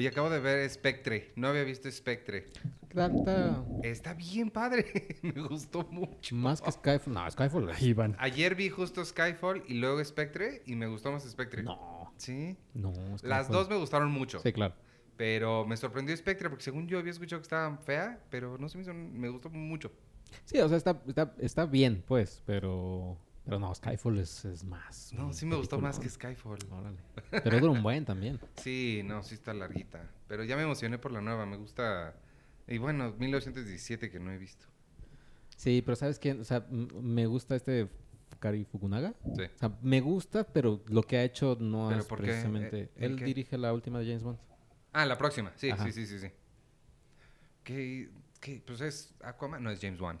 Oye, acabo de ver Spectre. No había visto Spectre. Está, está Está bien padre. Me gustó mucho. más que Skyfall. No, Skyfall es- Ahí van. Ayer vi justo Skyfall y luego Spectre y me gustó más Spectre. No, Sí. no. Las Skyfall. dos me gustaron mucho. Sí, claro. Pero me sorprendió Spectre porque según yo había escuchado que estaba fea, pero no se me hizo, me gustó mucho. Sí, o sea, está, está, está bien, pues, pero... Pero no, Skyfall es, es más. No, sí me gustó más que. Skyfall. Órale. Pero dura un buen también. Sí, no, sí está larguita. Pero ya me emocioné por la nueva, me gusta. Y bueno, 1917 que no he visto. Sí, pero ¿sabes qué? O sea, me gusta este Kari Fukunaga. Sí. O sea, me gusta, pero lo que ha hecho no ¿Pero es precisamente... ¿Eh, en Él qué? dirige la última de James Bond. Ah, la próxima. Sí, Ajá. sí, sí, sí, sí. ¿Qué, qué? Pues es Aquaman, no es James Wan.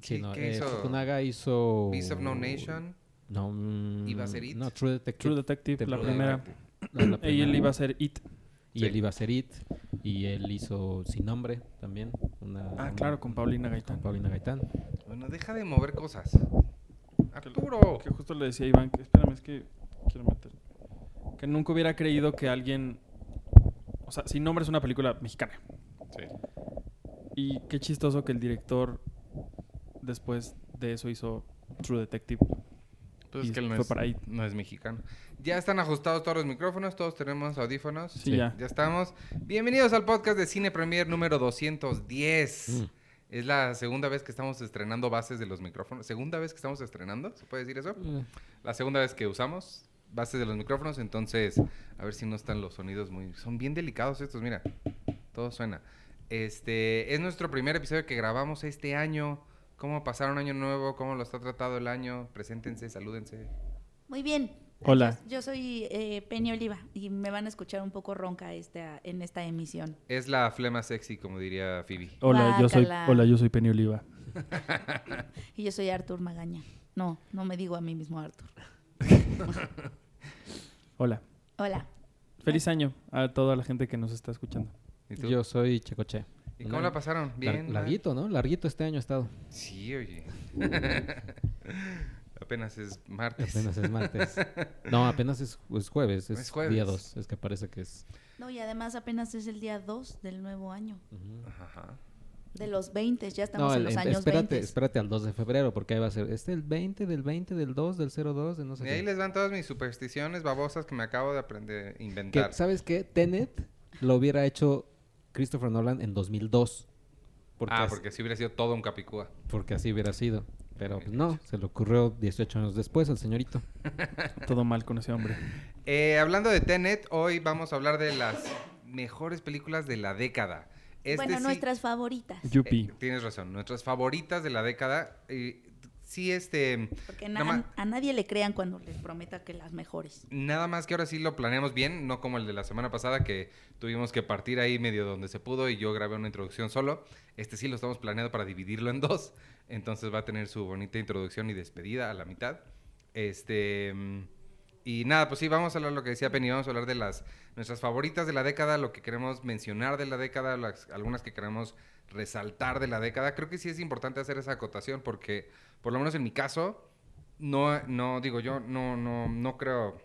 Sí, ¿Qué, no, qué eh, hizo? Fukunaga hizo... Beast of No Nation. No, mm, ¿Iba a ser It? No, True Detective. True Detective, la True primera. No, la Y él iba a ser It. Y Sí. él iba a ser It. Y él hizo Sin Nombre también. Una, Ah, una- claro, con Paulina con Gaitán. Paulina Gaitán. Bueno, deja de mover cosas. Arturo. Que justo le decía a Iván que, espérame, es que quiero meter. Que nunca hubiera creído que alguien. O sea, Sin Nombre es una película mexicana. Sí. Y qué chistoso que el director después de eso hizo True Detective. Pues Y es que él no fue es, para ahí. no es mexicano. Ya están ajustados todos los micrófonos, todos tenemos audífonos. Sí, Sí. ya. Ya estamos. Bienvenidos al podcast de Cine Premier número 210. Mm. Es la segunda vez que estamos estrenando bases de los micrófonos. ¿Segunda vez que estamos estrenando? ¿Se puede decir eso? Eh, La segunda vez que usamos bases de los micrófonos. Entonces, a ver si no están los sonidos muy... Son bien delicados estos, mira. Todo suena. Este, es nuestro primer episodio que grabamos este año. ¿Cómo pasar un año nuevo? ¿Cómo lo está tratado el año? Preséntense, salúdense. Muy bien. Hola. Yo, soy eh, Penny Oliva y me van a escuchar un poco ronca esta, en esta emisión. Es la flema sexy, como diría Phoebe. Hola, yo soy, hola, yo soy Penny Oliva. Y yo soy Artur Magaña. No, no me digo a mí mismo Artur. Hola. Hola. Feliz año a toda la gente que nos está escuchando. ¿Y tú? Yo soy Checoche. ¿Y cómo la pasaron? Bien. larguito, ¿no? Larguito este año ha estado. Sí, oye. Apenas es martes. Apenas es martes. No, apenas es, es jueves. Es, Es jueves. día 2. Es que parece que es. No, y además apenas es el día 2 del nuevo año. Ujú. Ajá. De los 20, ya estamos No, en el- los en- años espérate, 20. espérate al 2 de febrero, porque ahí va a ser. Este el 20 del 20 del 2 del 02 de no sé Y qué. ahí les van todas mis supersticiones babosas que me acabo de aprender inventar. ¿Sabes qué? Tenet lo hubiera hecho Christopher Nolan en 2002. Porque, ah, porque si hubiera sido todo un capicúa. porque así hubiera sido. Pero pues, no, se le ocurrió 18 años después al señorito. Todo mal con ese hombre. Eh, hablando de Tenet, hoy vamos a hablar de las mejores películas de la década. Este bueno, sí- nuestras favoritas. Yupi. eh, tienes razón, nuestras favoritas de la década. eh, sí, este... Porque na- más- a nadie le crean cuando les prometa que las mejores. Nada más que ahora sí lo planeamos bien, no como el de la semana pasada que tuvimos que partir ahí medio donde se pudo y yo grabé una introducción solo. Este sí lo estamos planeando para dividirlo en dos, entonces va a tener su bonita introducción y despedida a la mitad. Este y nada, pues sí, vamos a hablar lo que decía Penny, vamos a hablar de las nuestras favoritas de la década, lo que queremos mencionar de la década, las, algunas que queremos resaltar de la década. Creo que sí es importante hacer esa acotación porque por lo menos en mi caso no no digo yo no no no creo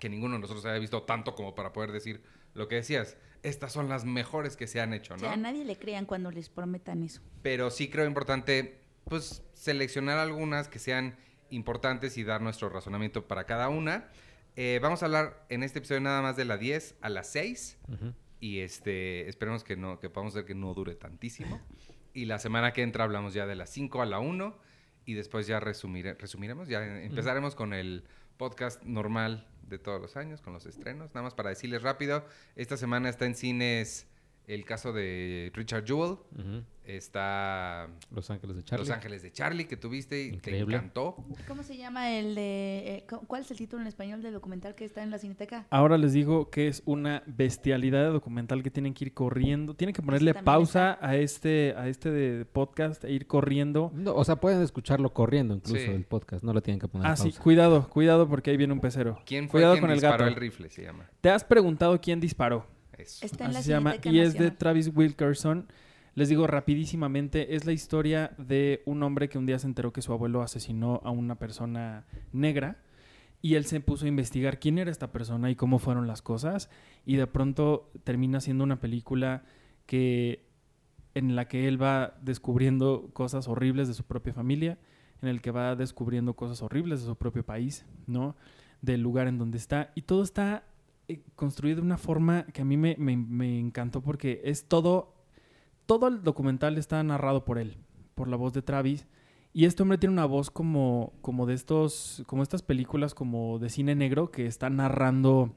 que ninguno de nosotros haya visto tanto como para poder decir lo que decías. Estas son las mejores que se han hecho, O ¿no? sea, a nadie le crean cuando les prometan eso. Pero sí creo importante, pues, seleccionar algunas que sean importantes y dar nuestro razonamiento para cada una. Eh, vamos a hablar en este episodio nada más de la 10 a la 6. Ujú. Y este, esperemos que no, que podamos hacer que no dure tantísimo. Y la semana que entra hablamos ya de la 5 a la 1. Y después ya resumire, resumiremos, ya empezaremos con el podcast normal de todos los años, con los estrenos. Nada más para decirles rápido, esta semana está en cines el caso de Richard Jewell. Está Los Ángeles de Charlie. Los Ángeles de Charlie, que tuviste y Increíble. te encantó. ¿Cómo se llama el de... eh, cu- ¿Cuál es el título en español del documental que está en la Cineteca? Ahora les digo que es una bestialidad de documental que tienen que ir corriendo. Tienen que ponerle también pausa a este, a este de podcast e ir corriendo. No, o sea, pueden escucharlo corriendo incluso Sí. el podcast. No lo tienen que poner Ah, sí, cuidado, cuidado porque ahí viene un pecero. ¿Quién fue Cuidado quien con el disparó gato. el rifle? Se llama. ¿Te has preguntado quién disparó? Eso. Está en la Así se llama. Y es de. Travis Wilkerson. Les digo rapidísimamente, es la historia de un hombre que un día se enteró que su abuelo asesinó a una persona negra Y él se puso a investigar quién era esta persona y cómo fueron las cosas. Y de pronto termina siendo una película que en la que él va descubriendo cosas horribles de su propia familia, en el que va descubriendo cosas horribles de su propio país, ¿no? Del lugar en donde está. Y todo está construido de una forma que a mí me, me- me encantó porque es todo, todo el documental está narrado por él, por la voz de Travis. Y este hombre tiene una voz como, como de estos, como estas películas como de cine negro que está narrando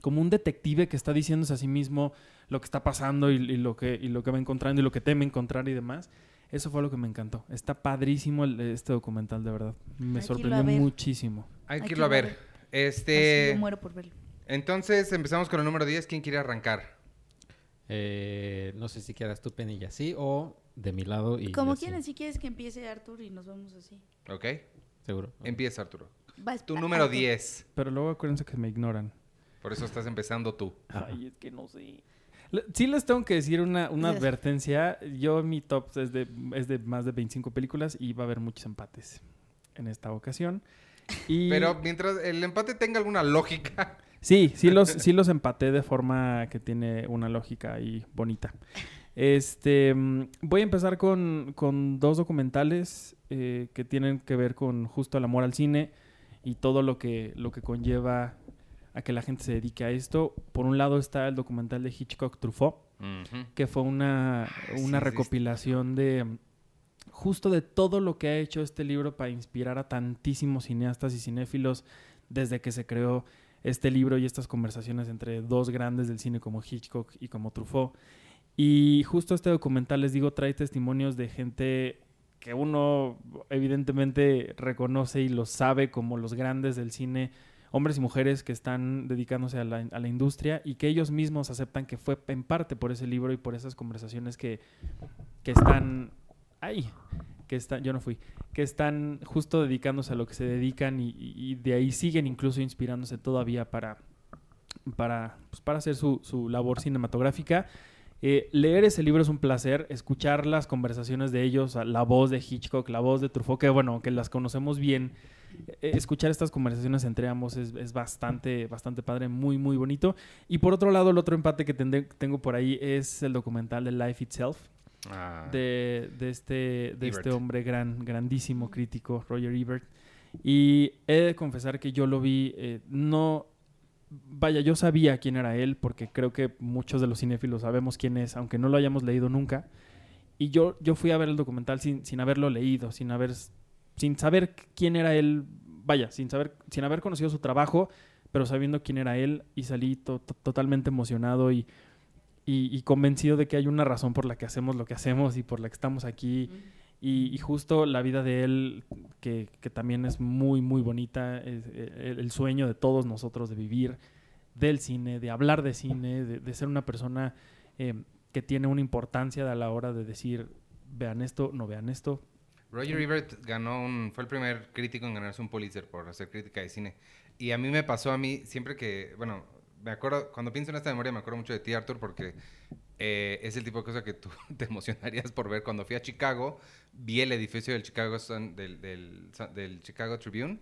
como un detective que está diciéndose a sí mismo lo que está pasando y, y lo que, y lo que va encontrando y lo que teme encontrar y demás. Eso fue lo que me encantó. Está padrísimo el- este documental, de verdad. Me Hay sorprendió muchísimo. Hay que irlo a ver. Así Este. yo muero por verlo. Entonces empezamos con el número 10. ¿Quién quiere arrancar? Eh, no sé si quieras tú, Penilla, sí, o de mi lado y Como quieres, si quieres que empiece Arthur y nos vamos así. ¿Ok? Seguro. Empieza, Arturo. Vas- Tu número Arthur. 10. Pero luego acuérdense que me ignoran. Por eso estás empezando tú. Ay, es que no sé. Sí les tengo que decir una, una advertencia. Yo mi top es de, es de más de 25 películas y va a haber muchos empates en esta ocasión. Y Pero mientras el empate tenga alguna lógica. Sí, sí los, sí los empaté de forma que tiene una lógica ahí bonita. Este, mm, voy a empezar con, con dos documentales eh, que tienen que ver con justo el amor al cine y todo lo que, lo que conlleva a que la gente se dedique a esto. Por un lado está el documental de Hitchcock Truffaut, que fue una, una sí, recopilación de justo de todo lo que ha hecho este libro para inspirar a tantísimos cineastas y cinéfilos desde que se creó este libro y estas conversaciones entre dos grandes del cine como Hitchcock y como Truffaut. Y justo este documental, les digo, trae testimonios de gente que uno evidentemente reconoce y los sabe como los grandes del cine, hombres y mujeres que están dedicándose a la, a la industria y que ellos mismos aceptan que fue en parte por ese libro y por esas conversaciones que, que están ahí, que están, yo no fui, que están justo dedicándose a lo que se dedican y, de ahí siguen incluso inspirándose todavía para, para, pues, para hacer su, su labor cinematográfica. Eh, leer ese libro es un placer, escuchar las conversaciones de ellos, la voz de Hitchcock, la voz de Truffaut, que bueno, que las conocemos bien, eh, escuchar estas conversaciones entre ambos es, es bastante, bastante padre, muy, muy bonito. Y por otro lado, el otro empate que tengo por ahí es el documental de Life Itself, Ah. de, de este, de Ebert. este hombre gran, grandísimo crítico, Roger Ebert. Y he de confesar que yo lo vi, eh, no, vaya, yo sabía quién era él, porque creo que muchos de los cinéfilos sabemos quién es, aunque no lo hayamos leído nunca. Y yo, yo fui a ver el documental sin, sin haberlo leído, sin haber, sin saber quién era él, vaya, sin saber, sin haber conocido su trabajo, pero sabiendo quién era él, y salí to- to- totalmente emocionado y, y, y convencido de que hay una razón por la que hacemos lo que hacemos y por la que estamos aquí. Y, y justo la vida de él, que, que también es muy, muy bonita, es, eh, el, el sueño de todos nosotros de vivir del cine, de hablar de cine, de, de ser una persona eh, que tiene una importancia a la hora de decir, vean esto, no vean esto. Roger Ebert ganó un, fue el primer crítico en ganarse un Pulitzer por hacer crítica de cine. Y a mí me pasó a mí siempre que, bueno, me acuerdo, cuando pienso en esta memoria me acuerdo mucho de ti, Arthur, porque eh, es el tipo de cosa que tú te emocionarías por ver. Cuando fui a Chicago, vi el edificio del Chicago Sun, del, del, del Chicago Tribune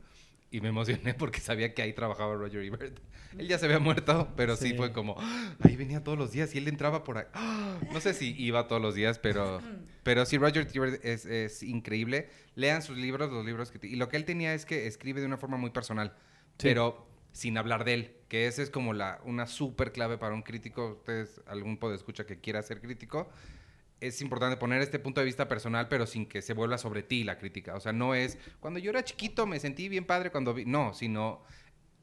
y me emocioné porque sabía que ahí trabajaba Roger Ebert. Él ya se había muerto, pero sí, Sí. fue como, "Ah, ahí venía todos los días y él entraba por ahí. ¡Ah! No sé si iba todos los días, pero, pero sí, Roger Ebert es, es increíble. Lean sus libros, los libros que... Y lo que él tenía es que escribe de una forma muy personal, Sí. pero sin hablar de él, que esa es como la, una súper clave para un crítico. Ustedes, algún escucha que quiera ser crítico, es importante poner este punto de vista personal, pero sin que se vuelva sobre ti la crítica. O sea, no es cuando yo era chiquito me sentí bien padre cuando vi. No, sino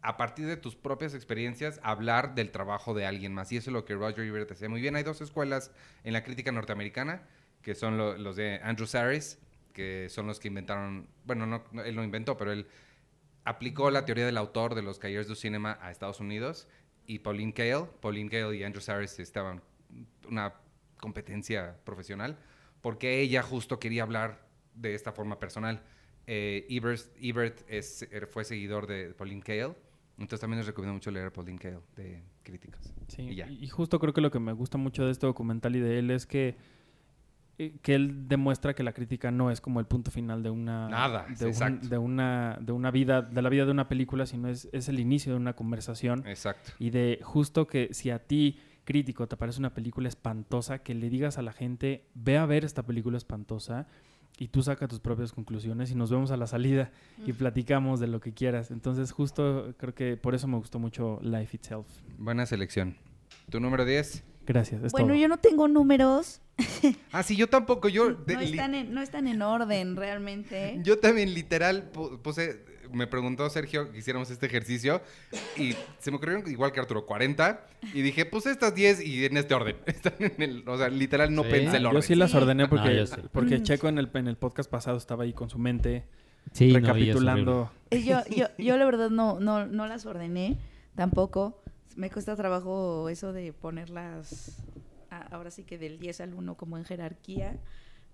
a partir de tus propias experiencias hablar del trabajo de alguien más. Y eso es lo que Roger Ebert hacía muy bien. Hay dos escuelas en la crítica norteamericana, que son lo- los de Andrew Saris, que son los que inventaron. Bueno, no, no, él no inventó, pero él aplicó la teoría del autor de los Cahiers du Cinema a Estados Unidos. Y Pauline Kael, Pauline Kael y Andrew Saris estaban una competencia profesional, porque ella justo quería hablar de esta forma personal. Eh, Ebert, Ebert es, er- fue seguidor de Pauline Kael, entonces también les recomiendo mucho leer a Pauline Kael de críticas. Sí, Y y, justo creo que lo que me gusta mucho de este documental y de él es que que él demuestra que la crítica no es como el punto final de una Nada, de, un- de una de una vida de la vida de una película sino es, es el inicio de una conversación Exacto. y de justo que si a ti crítico te parece una película espantosa que le digas a la gente ve a ver esta película espantosa y tú saca tus propias conclusiones y nos vemos a la salida y platicamos de lo que quieras entonces justo creo que por eso me gustó mucho Life Itself Buena selección. ¿Tu número 10? Gracias es Bueno, todo. yo no tengo números. Ah, sí, yo tampoco. Yo, de- no, están en, no están en orden realmente. yo también literal pu- puse, me preguntó Sergio que hiciéramos este ejercicio y se me ocurrieron igual que Arturo, 40 y dije, pues estas 10 y en este orden. Están en el, o sea, literal no Sí. pensé el Ah, orden. yo sí las ordené porque, Ah, sí. porque Mm. Checo en el, en el podcast pasado estaba ahí con su mente Sí, recapitulando. Eh, Yo, yo, yo la verdad no, no, no las ordené tampoco. Me cuesta trabajo eso de ponerlas ahora sí que del 10 al 1 como en jerarquía.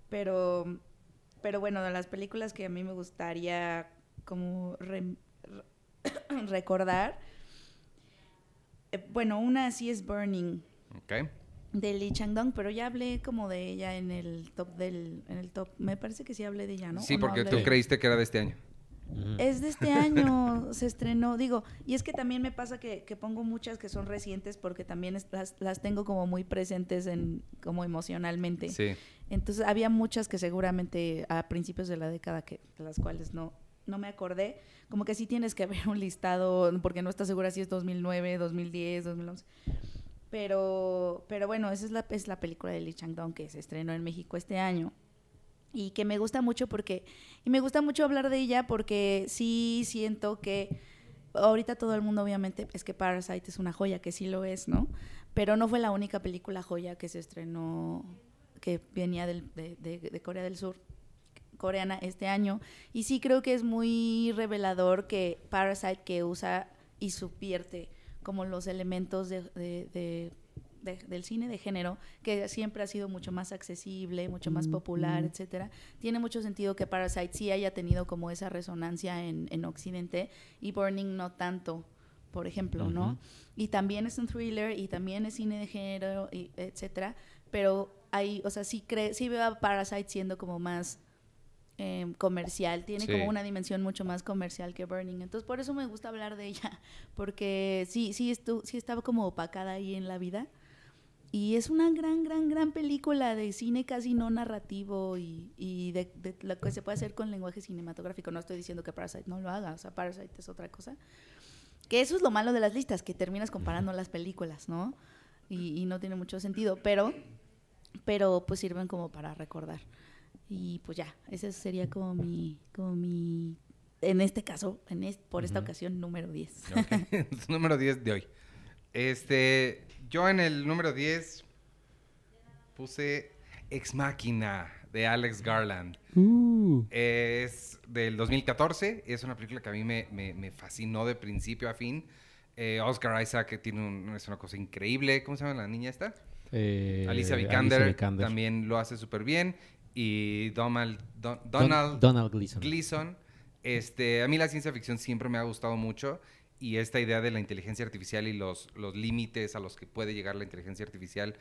Pero, pero bueno, de las películas que a mí me gustaría como re- re- recordar. eh, bueno, una sí es Burning Ok. de Lee Chang-dong, pero ya hablé como de ella en el top del en el top. Me parece que sí hablé de ella, ¿no? Sí, ¿O no porque hablé tú de- creíste que era de este año. Es de este año, se estrenó, digo, y es que también me pasa que, que pongo muchas que son recientes porque también las, las tengo como muy presentes en como emocionalmente. Sí. Entonces había muchas que seguramente a principios de la década que de las cuales no no me acordé, como que sí tienes que ver un listado porque no estás segura si es 2009, 2010, 2011. Pero pero bueno, esa es la es la película de Lee Chang-dong que se estrenó en México este año y que me gusta mucho porque y me gusta mucho hablar de ella porque sí siento que ahorita todo el mundo obviamente es que Parasite es una joya que sí lo es no pero no fue la única película joya que se estrenó que venía del- de, de- de Corea del Sur coreana este año. Y sí creo que es muy revelador que Parasite que usa y subvierte como los elementos de- de- del cine de género que siempre ha sido mucho más accesible mucho más popular etcétera tiene mucho sentido que Parasite sí haya tenido como esa resonancia en, en Occidente y Burning no tanto por ejemplo no y también es un thriller y también es cine de género y etcétera pero hay o sea sí cree sí veo a Parasite siendo como más eh, comercial, tiene Sí. como una dimensión mucho más comercial que Burning. Entonces, por eso me gusta hablar de ella, porque sí, sí, estu- sí estaba como opacada ahí en la vida. Y es una gran, gran, gran película de cine casi no narrativo y, y de, de lo que se puede hacer con lenguaje cinematográfico. No estoy diciendo que Parasite no lo haga, o sea, Parasite es otra cosa. Que eso es lo malo de las listas, que terminas comparando las películas, ¿no? Y, y no tiene mucho sentido, pero, pero pues sirven como para recordar. Y pues ya, ese sería como mi, como mi, en este caso, en es- por esta Ujú. ocasión, número 10. Ok. número 10 de hoy. Este, yo en el número 10 puse Ex Máquina de Alex Garland. Uh, Es del 2014, es una película que a mí me, me- me fascinó de principio a fin. Eh, Oscar Isaac tiene un- es una cosa increíble. ¿Cómo se llama la niña esta? eh, Alicia Vikander, Vikander. también lo hace súper bien. Y Donald, Don- Don- Donald Donald Gleason. Gleason. Este, a mí la ciencia ficción siempre me ha gustado mucho y esta idea de la inteligencia artificial y los, los límites a los que puede llegar la inteligencia artificial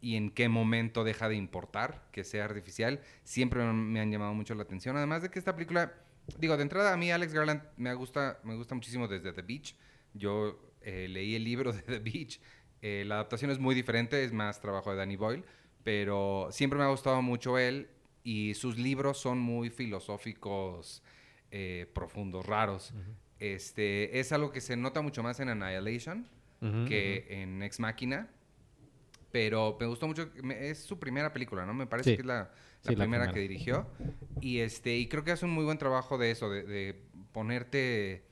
y en qué momento deja de importar que sea artificial, siempre me han llamado mucho la atención. Además de que esta película, digo, de entrada a mí Alex Garland me gusta, me gusta muchísimo desde The Beach. Yo eh, leí el libro de The Beach. Eh, la adaptación es muy diferente, es más trabajo de Danny Boyle, pero siempre me ha gustado mucho él y sus libros son muy filosóficos, eh, profundos, raros. Este, es algo que se nota mucho más en Annihilation que en Ex Máquina. Pero me gustó mucho. Es su primera película, ¿no? Me parece Sí. que es la, la Sí, la primera, primera. que dirigió. Y este y creo que hace un muy buen trabajo de eso, de, de ponerte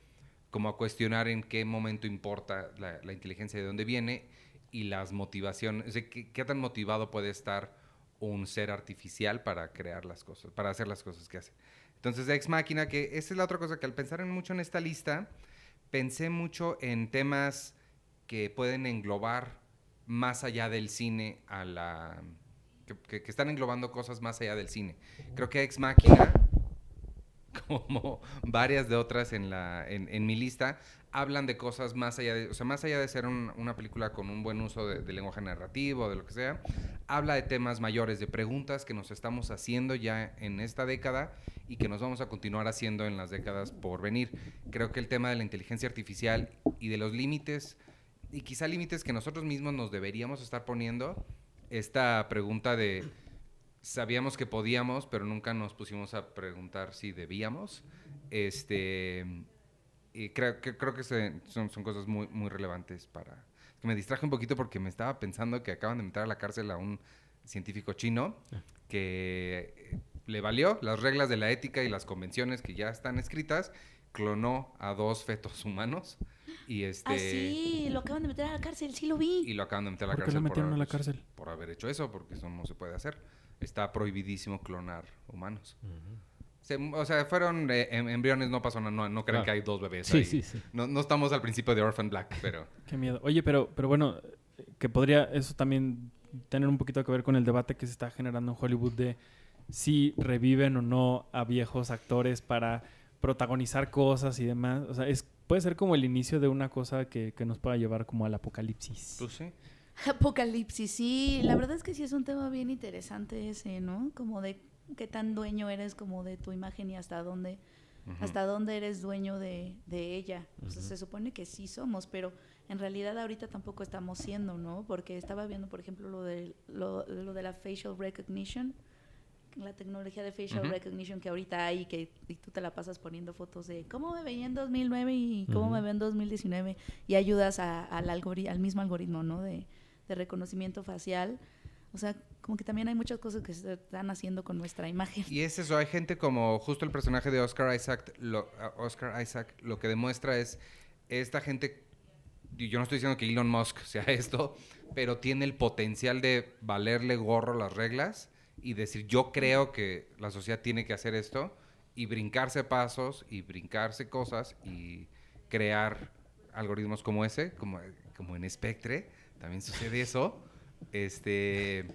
como a cuestionar en qué momento importa la, la inteligencia de dónde viene y las motivaciones. O sea, ¿qué, qué tan motivado puede estar un ser artificial para crear las cosas, para hacer las cosas que hace. Entonces, Ex Máquina, que esa es la otra cosa que al pensar en mucho en esta lista, pensé mucho en temas que pueden englobar más allá del cine a la... que, que- que están englobando cosas más allá del cine. Creo que Ex Máquina... como varias de otras en, la, en, en mi lista, hablan de cosas más allá de, o sea, más allá de ser un- una película con un buen uso de, de lenguaje narrativo, de lo que sea, habla de temas mayores, de preguntas que nos estamos haciendo ya en esta década y que nos vamos a continuar haciendo en las décadas por venir. Creo que el tema de la inteligencia artificial y de los límites, y quizá límites que nosotros mismos nos deberíamos estar poniendo, esta pregunta de sabíamos que podíamos, pero nunca nos pusimos a preguntar si debíamos. Este, y creo que, creo que se- son, son cosas muy, muy relevantes para... que me distraje un poquito porque me estaba pensando que acaban de meter a la cárcel a un científico chino que eh, le valió las reglas de la ética y las convenciones que ya están escritas, clonó a dos fetos humanos y este Ah, sí, lo acaban de meter a la cárcel, sí lo vi. y lo acaban de meter a la ¿Por qué lo metieron a la cárcel? por haber hecho eso, porque eso no se puede hacer. Está prohibidísimo clonar humanos. Se- o sea, fueron eh, em- embriones, no pasó nada, no, no creen Claro. que hay dos bebés Sí, ahí. sí, sí. No, no estamos al principio de Orphan Black, pero... Qué miedo. Oye, pero, pero bueno, que podría eso también tener un poquito que ver con el debate que se está generando en Hollywood de si reviven o no a viejos actores para protagonizar cosas y demás. O sea, es, puede ser como el inicio de una cosa que, que nos pueda llevar como al apocalipsis. Pues sí. Apocalipsis, sí. La verdad es que sí es un tema bien interesante ese, ¿no? Como de qué tan dueño eres como de tu imagen y hasta dónde, hasta dónde eres dueño de, de ella. O sea, se supone que sí somos, pero en realidad ahorita tampoco estamos siendo, ¿no? Porque estaba viendo, por ejemplo, lo de, lo, lo de la facial recognition, la tecnología de facial recognition que ahorita hay, que y tú te la pasas poniendo fotos de cómo me veía en 2009 y cómo me veo en 2019 y ayudas a- al, algori- al mismo algoritmo, ¿no? De, de reconocimiento facial. O sea, como que también hay muchas cosas que se están haciendo con nuestra imagen. Y es eso, hay gente como justo el personaje de Oscar Isaac, lo, Oscar Isaac lo que demuestra es esta gente, yo no estoy diciendo que Elon Musk sea esto, pero tiene el potencial de valerle gorro las reglas y decir yo creo que la sociedad tiene que hacer esto y brincarse pasos y brincarse cosas y crear algoritmos como ese, como, como en Spectre, también sucede eso, este,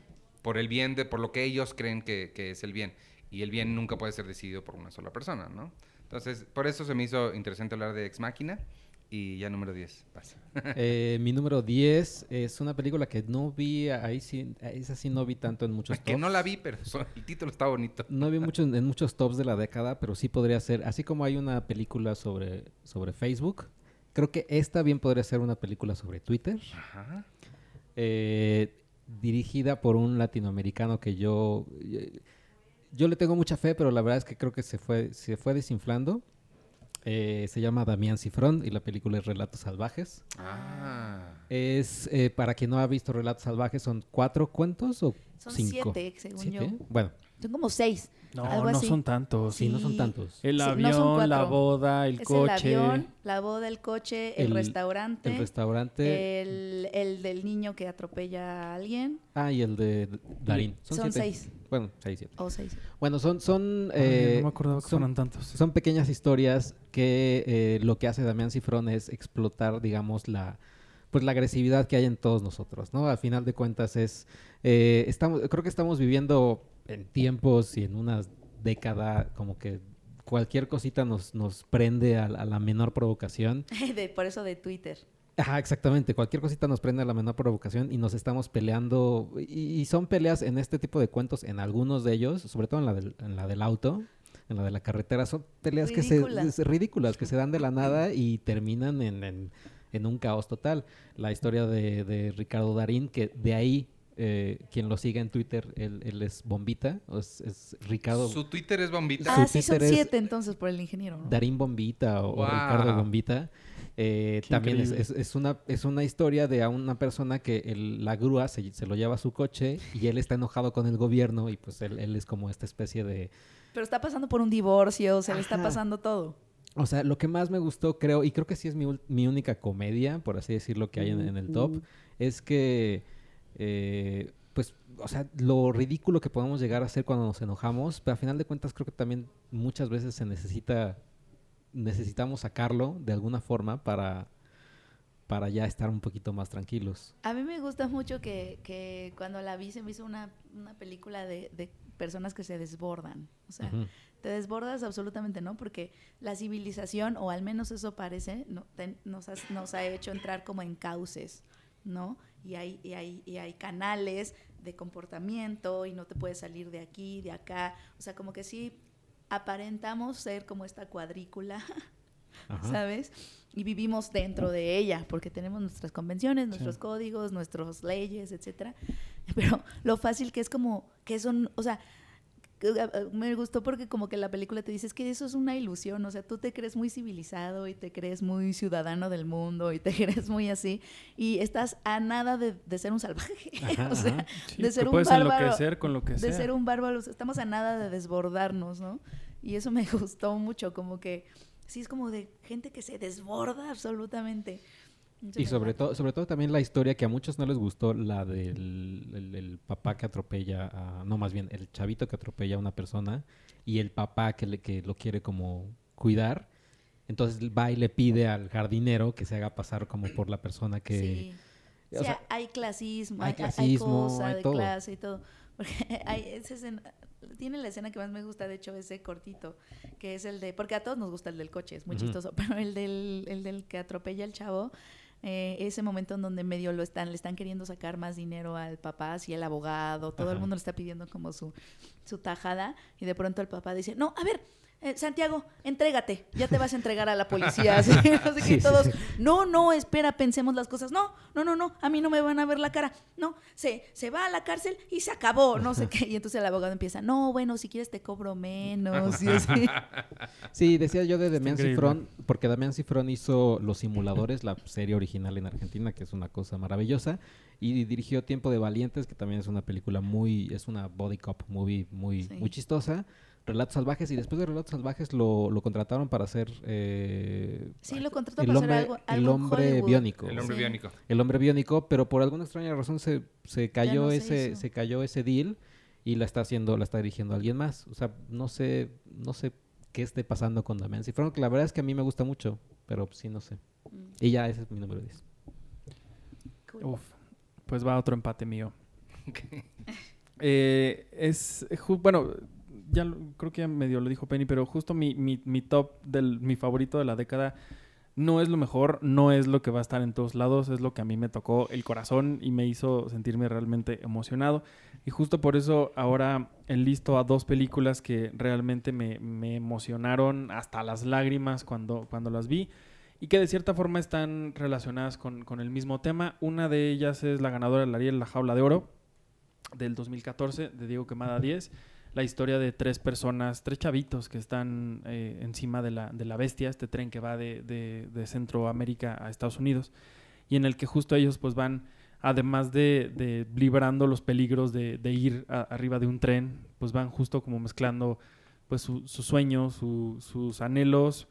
por el bien de, por lo que ellos creen que, que es el bien. Y el bien nunca puede ser decidido por una sola persona, ¿no? Entonces, por eso se me hizo interesante hablar de Ex Máquina. Y ya número 10, pasa. Eh, mi número 10 es una película que no vi, ahí sí, esa sí no vi tanto en muchos que tops. no la vi, pero el título está bonito. No vi mucho en, en muchos tops de la década, pero sí podría ser, así como hay una película sobre, sobre Facebook, creo que esta bien podría ser una película sobre Twitter, Ajá. Eh, dirigida por un latinoamericano que yo, yo le tengo mucha fe, pero la verdad es que creo que se fue, se fue desinflando. Eh, se llama Damián Cifrón y la película es Relatos Salvajes. Ah. Es, eh, para quien no ha visto Relatos Salvajes, son cuatro cuentos o Son cinco. siete, según ¿Siete? yo. Bueno, Son como seis. No, Algo no así. son tantos. sí, no son tantos. El Sí, no avión, la boda, el es coche. el avión, la boda, el coche, el, El- restaurante, El restaurante. el, el del niño que atropella a alguien. Ah, y el de Darín. Son, Son siete. seis Bueno, seis, siete. o seis. Bueno, son, son, Ay, eh, no me acordaba que son, fueran tantos. son pequeñas historias que eh, lo que hace Damián Cifrón es explotar, digamos, la pues la agresividad que hay en todos nosotros, ¿no? Al final de cuentas es, eh, estamos, creo que estamos viviendo en tiempos y en una década como que cualquier cosita nos, nos prende a, a la menor provocación. De- por eso de Twitter. Ajá, exactamente. Cualquier cosita nos prende a la menor provocación y nos estamos peleando. Y, y son peleas en este tipo de cuentos, en algunos de ellos, sobre todo en la del, en la del auto, en la de la carretera, son peleas que Ridículas. se es ridículas, que se dan de la nada y terminan en, en- en un caos total. La historia de, de Ricardo Darín, que de ahí eh, quien lo sigue en Twitter, él, él es Bombita, o es, es Ricardo Su Twitter es bombita. Su Ah, sí, son siete entonces por el ingeniero. ¿no? Darín Bombita o, o. Ricardo Bombita. eh, también es, es- es una, es una historia de a una persona que el- la grúa se, se lo lleva a su coche y él está enojado con el gobierno y pues él, él es como esta especie de... Pero está pasando por un divorcio, se le está pasando todo. O sea, lo que más me gustó, creo, y creo que sí es mi, mi única comedia, por así decirlo, que hay en, en el top, es que, eh, pues, o sea, lo ridículo que podemos llegar a hacer cuando nos enojamos, pero a final de cuentas creo que también muchas veces se necesita, necesitamos sacarlo de alguna forma para, para ya estar un poquito más tranquilos. A mí me gusta mucho que, que cuando la vi se me hizo una, una película de, de personas que se desbordan. O sea, Ujú. te desbordas absolutamente, ¿no? Porque la civilización, o al menos eso parece, no, te- nos, has- nos ha hecho entrar como en cauces, ¿no? Y hay, y, hay, y hay canales de comportamiento y no te puedes salir de aquí, de acá. O sea, como que sí aparentamos ser como esta cuadrícula, Ajá. ¿sabes? Y vivimos dentro de ella, porque tenemos nuestras convenciones, nuestros códigos, nuestras leyes, etcétera. Pero lo fácil que es como que son, o sea, me gustó porque como que la película te dice es que eso es una ilusión, o sea, tú te crees muy civilizado y te crees muy ciudadano del mundo y te crees muy así y estás a nada de, de ser un salvaje, Ajá, o sea. Sí, de ser un puedes bárbaro, enloquecer con lo que de sea. ser un bárbaro, estamos a nada de desbordarnos, ¿no? Y eso me gustó mucho, como que sí es como de gente que se desborda absolutamente. Y sobre todo, sobre todo también la historia que a muchos no les gustó, la del el- el papá que atropella a, no más bien, el chavito que atropella a una persona y el papá que, le, que lo quiere como cuidar. Entonces va y le pide al jardinero que se haga pasar como por la persona que... Sí. o Sí, sea, hay clasismo, hay hay, hay- clasismo, cosa hay de todo. clase y todo. Porque hay esa escena, tiene la escena que más me gusta, de hecho, ese cortito, que es el de, porque a todos nos gusta el del coche, es muy chistoso, pero el del, el del que atropella al chavo, eh, ese momento en donde medio lo están, le están queriendo sacar más dinero al papá, así el abogado, todo el mundo le está pidiendo como su, su tajada, y de pronto el papá dice, no, a ver, eh, Santiago, entrégate, ya te vas a entregar a la policía. Así, no sé qué, Sí, sí, todos, sí. no, no, espera, pensemos las cosas. No, no, no, no, a mí no me van a ver la cara. No, se, se va a la cárcel y se acabó, no sé qué. Y entonces el abogado empieza, no, bueno, si quieres te cobro menos. Y así. Sí, decía yo de Damián. Cifrón, porque Damián Cifrón hizo Los Simuladores, la serie original en Argentina, que es una cosa maravillosa, y dirigió Tiempo de Valientes, que también es una película muy, es una body cop movie muy, Sí. muy chistosa. Relatos Salvajes, y después de Relatos Salvajes lo, lo contrataron para hacer eh, Sí, lo contrató el para hombre, hacer algo, el algo en hombre Hollywood. biónico. El hombre Sí. biónico. El hombre biónico, pero por alguna extraña razón se, se cayó no ese, se cayó ese deal y la está haciendo, la está dirigiendo alguien más. O sea, no sé, no sé qué esté pasando con Damián Cifrón, que la verdad es que a mí me gusta mucho, pero sí no sé. Mm, Y ya ese es mi número 10. cool. Uf, pues va otro empate mío. Eh, es, eh, bueno, ya lo- creo que ya medio lo dijo Penny, pero justo mi, mi, top del mi favorito de la década no es lo mejor, no es lo que va a estar en todos lados, es lo que a mí me tocó el corazón y me hizo sentirme realmente emocionado. Y justo por eso ahora enlisto a dos películas que realmente me, me emocionaron hasta las lágrimas cuando, cuando las vi y que de cierta forma están relacionadas con, con el mismo tema. Una de ellas es la ganadora del Ariel, La Jaula de Oro, del 2014, de Diego Quemada 10. La historia de tres personas, tres chavitos que están eh, encima de la, de la bestia, este tren que va de, de- Centroamérica a Estados Unidos, y en el que justo ellos pues van, además de, librando los peligros de, ir arriba de un tren, pues van justo como mezclando pues su- sus sueños, su- sus anhelos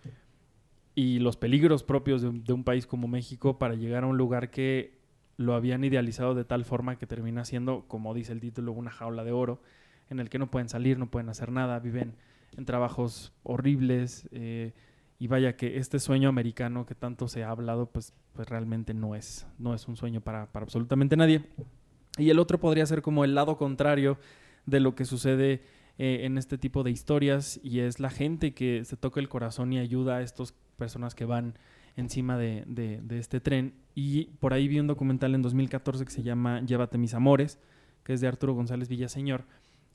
y los peligros propios de un país como México para llegar a un lugar que lo habían idealizado de tal forma que termina siendo, como dice el título, una jaula de oro, en el que no pueden salir, no pueden hacer nada, viven en trabajos horribles. eh, y vaya que este sueño americano que tanto se ha hablado, pues, pues realmente no es, no es un sueño para, para absolutamente nadie. Y el otro podría ser como el lado contrario de lo que sucede eh, en este tipo de historias y es la gente que se toca el corazón y ayuda a estas personas que van encima de, de- de este tren. Y por ahí vi un documental en 2014 que se llama Llévate mis amores, que es de Arturo González Villaseñor,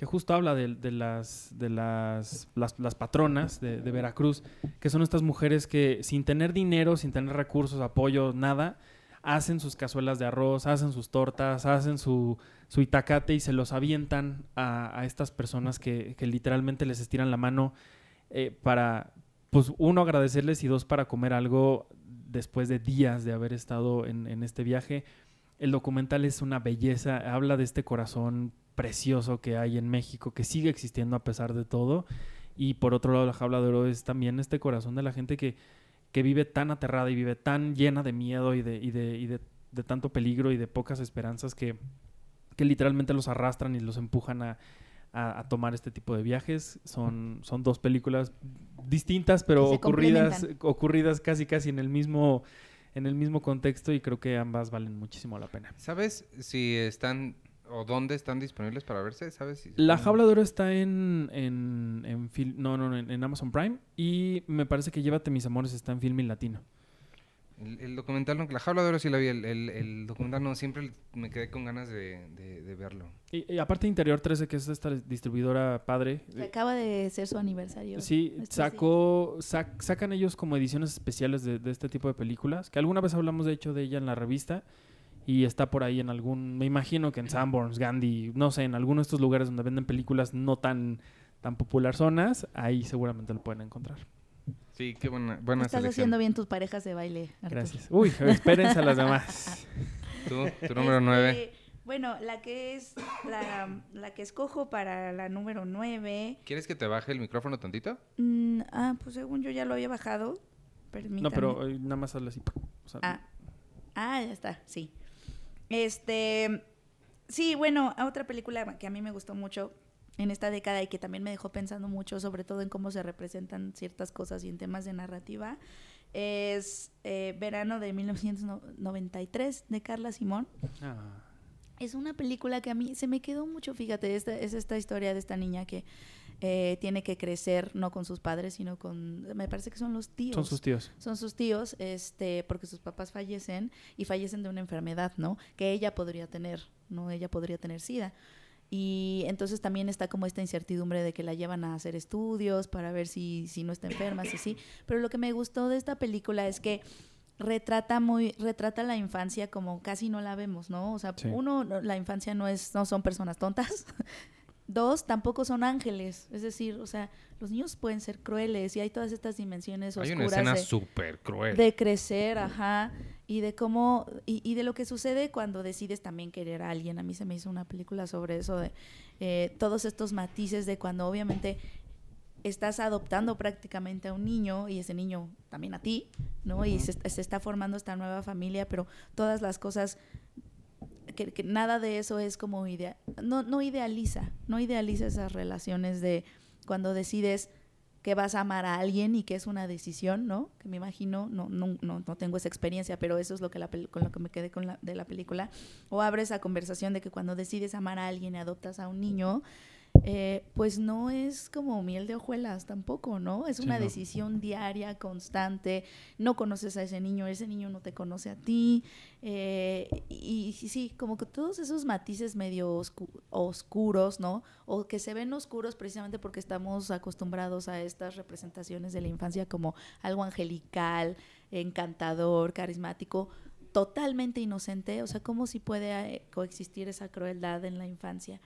que justo habla de, las, de las, las, patronas de, Veracruz, que son estas mujeres que sin tener dinero, sin tener recursos, apoyo, nada, hacen sus cazuelas de arroz, hacen sus tortas, hacen su, su itacate y se los avientan a, a estas personas que, que literalmente les estiran la mano eh, para, pues uno, agradecerles y dos, para comer algo después de días de haber estado en, en este viaje. El documental es una belleza, habla de este corazón precioso que hay en México, que sigue existiendo a pesar de todo. Y por otro lado, la jaula de oro es también este corazón de la gente que, que vive tan aterrada y vive tan llena de miedo y de, y de, y de, de tanto peligro y de pocas esperanzas que, que literalmente los arrastran y los empujan a, a- a tomar este tipo de viajes. Son, son dos películas distintas, pero ocurridas, ocurridas casi casi en el mismo en el mismo contexto y creo que ambas valen muchísimo la pena. ¿Sabes si están ¿O dónde están disponibles para verse? ¿Sabes? Si La Jaula de Oro está en, en, en Fil- no, no, no, en, en Amazon Prime y me parece que Llévate mis amores está en Filmin Latino. El, el documental, no, la jaula de oro sí la vi. El, el- el documental no, siempre me quedé con ganas de, de- de verlo. Y, y aparte Interior 13, que es esta distribuidora padre, Que acaba de ser su aniversario. Sí, Este sacó, sac- sacan ellos como ediciones especiales de, de este tipo de películas, que alguna vez hablamos de hecho de ella en la revista y está por ahí en algún, me imagino que en Sanborns, Gandhi, no sé, en alguno de estos lugares donde venden películas no tan, tan popular zonas, ahí seguramente lo pueden encontrar. Sí, qué buena, buena Estás selección. haciendo bien tus parejas de baile. Arturo. Gracias. Uy, espérense a las demás. Tú, tu número 9. Este, Bueno, la que es la, la que escojo para la número 9. ¿Quieres que te baje el micrófono tantito? ah, pues según yo ya lo había bajado. Permítame. No, pero eh, nada más hazle así. o sea, Ah, ah, ya está, sí. Este, sí, bueno, otra película que a mí me gustó mucho en esta década y que también me dejó pensando mucho, sobre todo en cómo se representan ciertas cosas y en temas de narrativa, es eh, Verano de 1993 de Carla Simón. ah, Es una película que a mí se me quedó mucho, fíjate, esta, es esta historia de esta niña que eh, tiene que crecer no con sus padres, sino con, me parece que son los tíos son sus tíos. son sus tíos, este, porque sus papás fallecen y fallecen de una enfermedad, ¿no? Que ella podría tener, ¿no? Ella podría tener SIDA. Y entonces también está como esta incertidumbre de que la llevan a hacer estudios para ver si, si no está enferma, si sí. Pero lo que me gustó de esta película es que retrata muy, retrata la infancia como casi no la vemos, ¿no? O sea, Sí. uno, no- la infancia no es, no son personas tontas. Dos, tampoco son ángeles. Es decir, o sea, los niños pueden ser crueles y hay todas estas dimensiones Hay oscuras. una escena de- súper cruel. de crecer, ajá, y de cómo, y, y de lo que sucede cuando decides también querer a alguien. A mí se me hizo una película sobre eso, de eh, todos estos matices de cuando obviamente estás adoptando prácticamente a un niño y ese niño también a ti, ¿no? Y se, se está formando esta nueva familia, pero todas las cosas, que, que nada de eso es como idea, no, no idealiza, no idealiza esas relaciones de cuando decides que vas a amar a alguien y que es una decisión, ¿no? Que me imagino, no, no, no, no tengo esa experiencia, pero eso es lo que la con lo que me quedé con la, de la película. O abre esa conversación de que cuando decides amar a alguien y adoptas a un niño, eh, pues no es como miel de hojuelas tampoco, ¿no? Es Sí, una no. decisión diaria, constante. No conoces a ese niño, ese niño no te conoce a ti. eh, y, y sí, como que todos esos matices medio oscu- oscuros, ¿no? O que se ven oscuros precisamente porque estamos acostumbrados a estas representaciones de la infancia como algo angelical, encantador, carismático, totalmente inocente. O sea, ¿cómo si puede eh, coexistir esa crueldad en la infancia?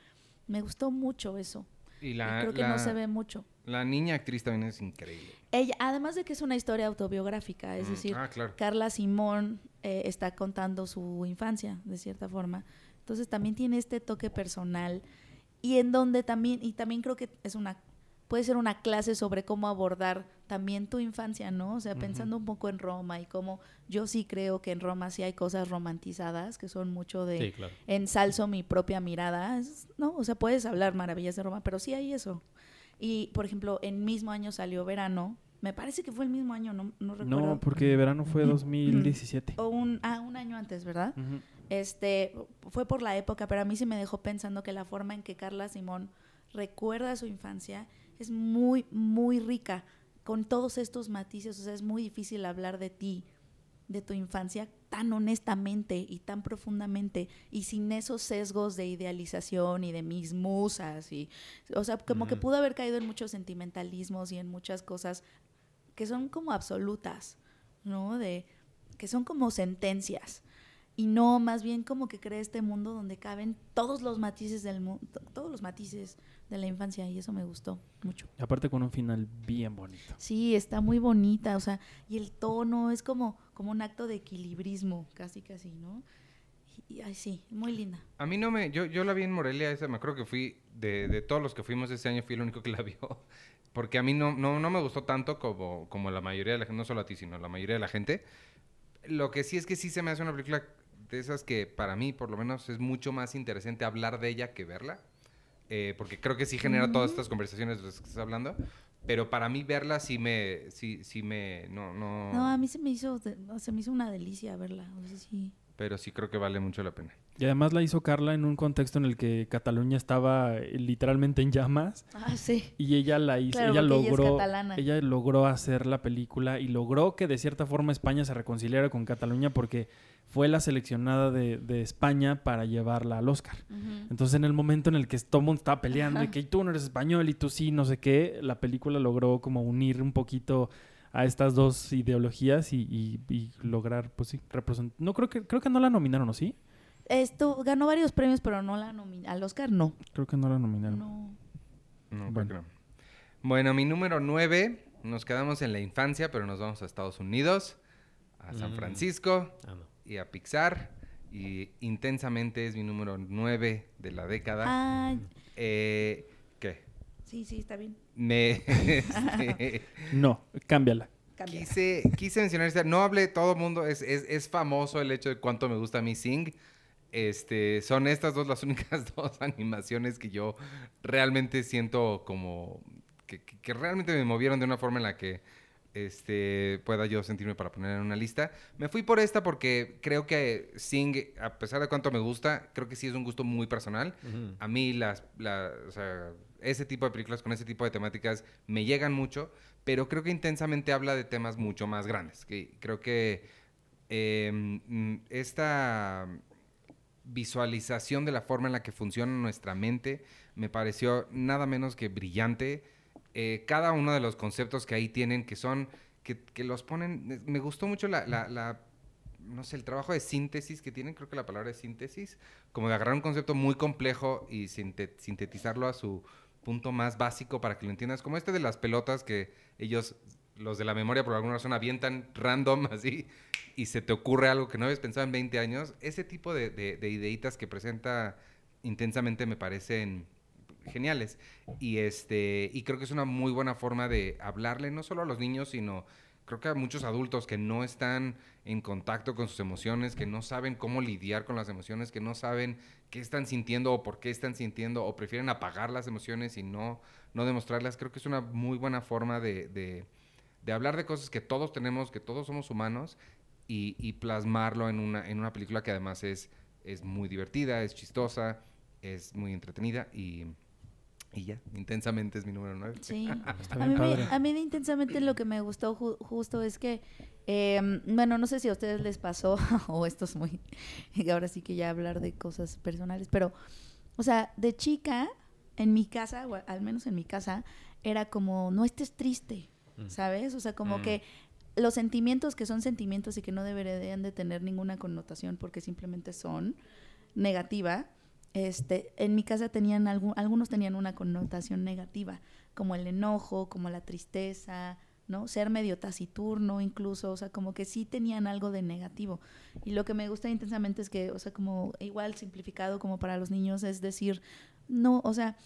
Me gustó mucho eso. Y y la, creo que la- no se ve mucho. la niña actriz también es increíble. Ella, además de que es una historia autobiográfica, es Mm, decir, Ah, claro. Carla Simón eh, está contando su infancia, de cierta forma. Entonces también tiene este toque personal y en donde también, y también creo que es una, puede ser una clase sobre cómo abordar también tu infancia, ¿no? O sea, pensando un poco en Roma y cómo yo sí creo que en Roma sí hay cosas romantizadas, que son mucho de Sí, claro. ensalzo mi propia mirada, ¿no? O sea, puedes hablar maravillas de Roma, pero sí hay eso. Y, por ejemplo, en mismo año salió Verano, me parece que fue el mismo año, no, no recuerdo. No, porque verano fue 2017. O un, ah, un año antes, ¿verdad? Este, fue por la época, pero a mí sí me dejó pensando que la forma en que Carla Simón recuerda su infancia es muy, muy rica, con todos estos matices, o sea, es muy difícil hablar de ti, de tu infancia, tan honestamente y tan profundamente, y sin esos sesgos de idealización y de mis musas, y, o sea, como que pudo haber caído en muchos sentimentalismos y en muchas cosas que son como absolutas, ¿no? De, que son como sentencias y no más bien como que crea este mundo donde caben todos los matices del mundo, todos los matices de la infancia y eso me gustó mucho. Aparte con un final bien bonito. Sí, está muy bonita, o sea, y el tono es como como un acto de equilibrismo, casi casi, ¿no? Y, y- ay, sí, muy linda. A mí no me... Yo, yo la vi en Morelia, esa me acuerdo que fui... De, de todos los que fuimos ese año, fui el único que la vio. Porque a mí no, no, no me gustó tanto como, como la mayoría de la gente, no solo a ti, sino la mayoría de la gente. Lo que sí es que sí se me hace una película de esas que para mí, por lo menos, es mucho más interesante hablar de ella que verla. Eh, porque creo que sí genera todas estas conversaciones de las que estás hablando. Pero para mí verla sí me... Sí, sí me... No, no... No, a mí se me hizo se me hizo una delicia verla, o sea, sí. Pero sí creo que vale mucho la pena. Y además la hizo Carla en un contexto en el que Cataluña estaba eh, literalmente en llamas Ah, sí. y ella la hizo, Claro, ella ella logró, catalana. ella logró hacer la película y logró que de cierta forma España se reconciliara con Cataluña porque fue la seleccionada de, de España para llevarla al Oscar. Entonces, en el momento en el que todo el mundo estaba peleando y que tú no eres español y tú sí, no sé qué, la película logró como unir un poquito a estas dos ideologías y, y- y lograr, pues sí, representar. No creo que creo que no la nominaron, ¿o sí? Esto ganó varios premios, pero no la nominaron. Al Oscar no. Creo que no la nominaron. No. No, creo Bueno. que no. Bueno, mi número 9, nos quedamos en la infancia, pero nos vamos a Estados Unidos, a San Mm. Francisco Ah, no. y a Pixar. Y intensamente es mi número 9 de la década. Ah, Eh, ¿Qué? sí, sí, está bien. Me este, No, cámbiala. Cambia. quise, quise mencionar esta. No hablé todo el mundo. Es, es, es famoso el hecho de cuánto me gusta a mí Sing. Este, son estas dos las únicas dos animaciones que yo realmente siento como que, que- que realmente me movieron de una forma en la que este, pueda yo sentirme para poner en una lista. Me fui por esta porque creo que Sing, a pesar de cuánto me gusta, creo que sí es un gusto muy personal. A mí las, la- o sea, ese tipo de películas con ese tipo de temáticas me llegan mucho, pero creo que intensamente habla de temas mucho más grandes. Que creo que mm, esta visualización de la forma en la que funciona nuestra mente me pareció nada menos que brillante. Eh, cada uno de los conceptos que ahí tienen, que son, que, los ponen, me gustó mucho la, la- no sé, el trabajo de síntesis que tienen, creo que la palabra es síntesis, como de agarrar un concepto muy complejo y sinte- sintetizarlo a su punto más básico para que lo entiendas, como este de las pelotas que ellos, los de la memoria por alguna razón avientan random así y se te ocurre algo que no habías pensado en 20 años, ese tipo de, de, de ideitas que presenta intensamente me parecen geniales. Y este y creo que es una muy buena forma de hablarle no solo a los niños sino creo que a muchos adultos que no están en contacto con sus emociones que no saben cómo lidiar con las emociones que no saben qué están sintiendo o por qué están sintiendo o prefieren apagar las emociones y no no demostrarlas creo que es una muy buena forma de, de, hablar de cosas que todos tenemos que todos somos humanos y, y plasmarlo en una en una película que además es es muy divertida es chistosa es muy entretenida y y ya, intensamente es mi número 9. Sí. Está A mí, padre. a mí de intensamente lo que me gustó ju- justo es que, eh, bueno, no sé si a ustedes les pasó, o esto es muy, ahora sí que ya hablar de cosas personales, pero, o sea, de chica, en mi casa, o al menos en mi casa, era como, no estés triste, Mm. ¿sabes? O sea, como Mm. que los sentimientos que son sentimientos y que no deberían de tener ninguna connotación porque simplemente son negativa, este, en mi casa tenían algún, algunos tenían una connotación negativa, como el enojo, como la tristeza, ¿no? Ser medio taciturno incluso, o sea, como que sí tenían algo de negativo. Y lo que me gusta intensamente es que, o sea, como igual simplificado como para los niños, es decir, no, o sea,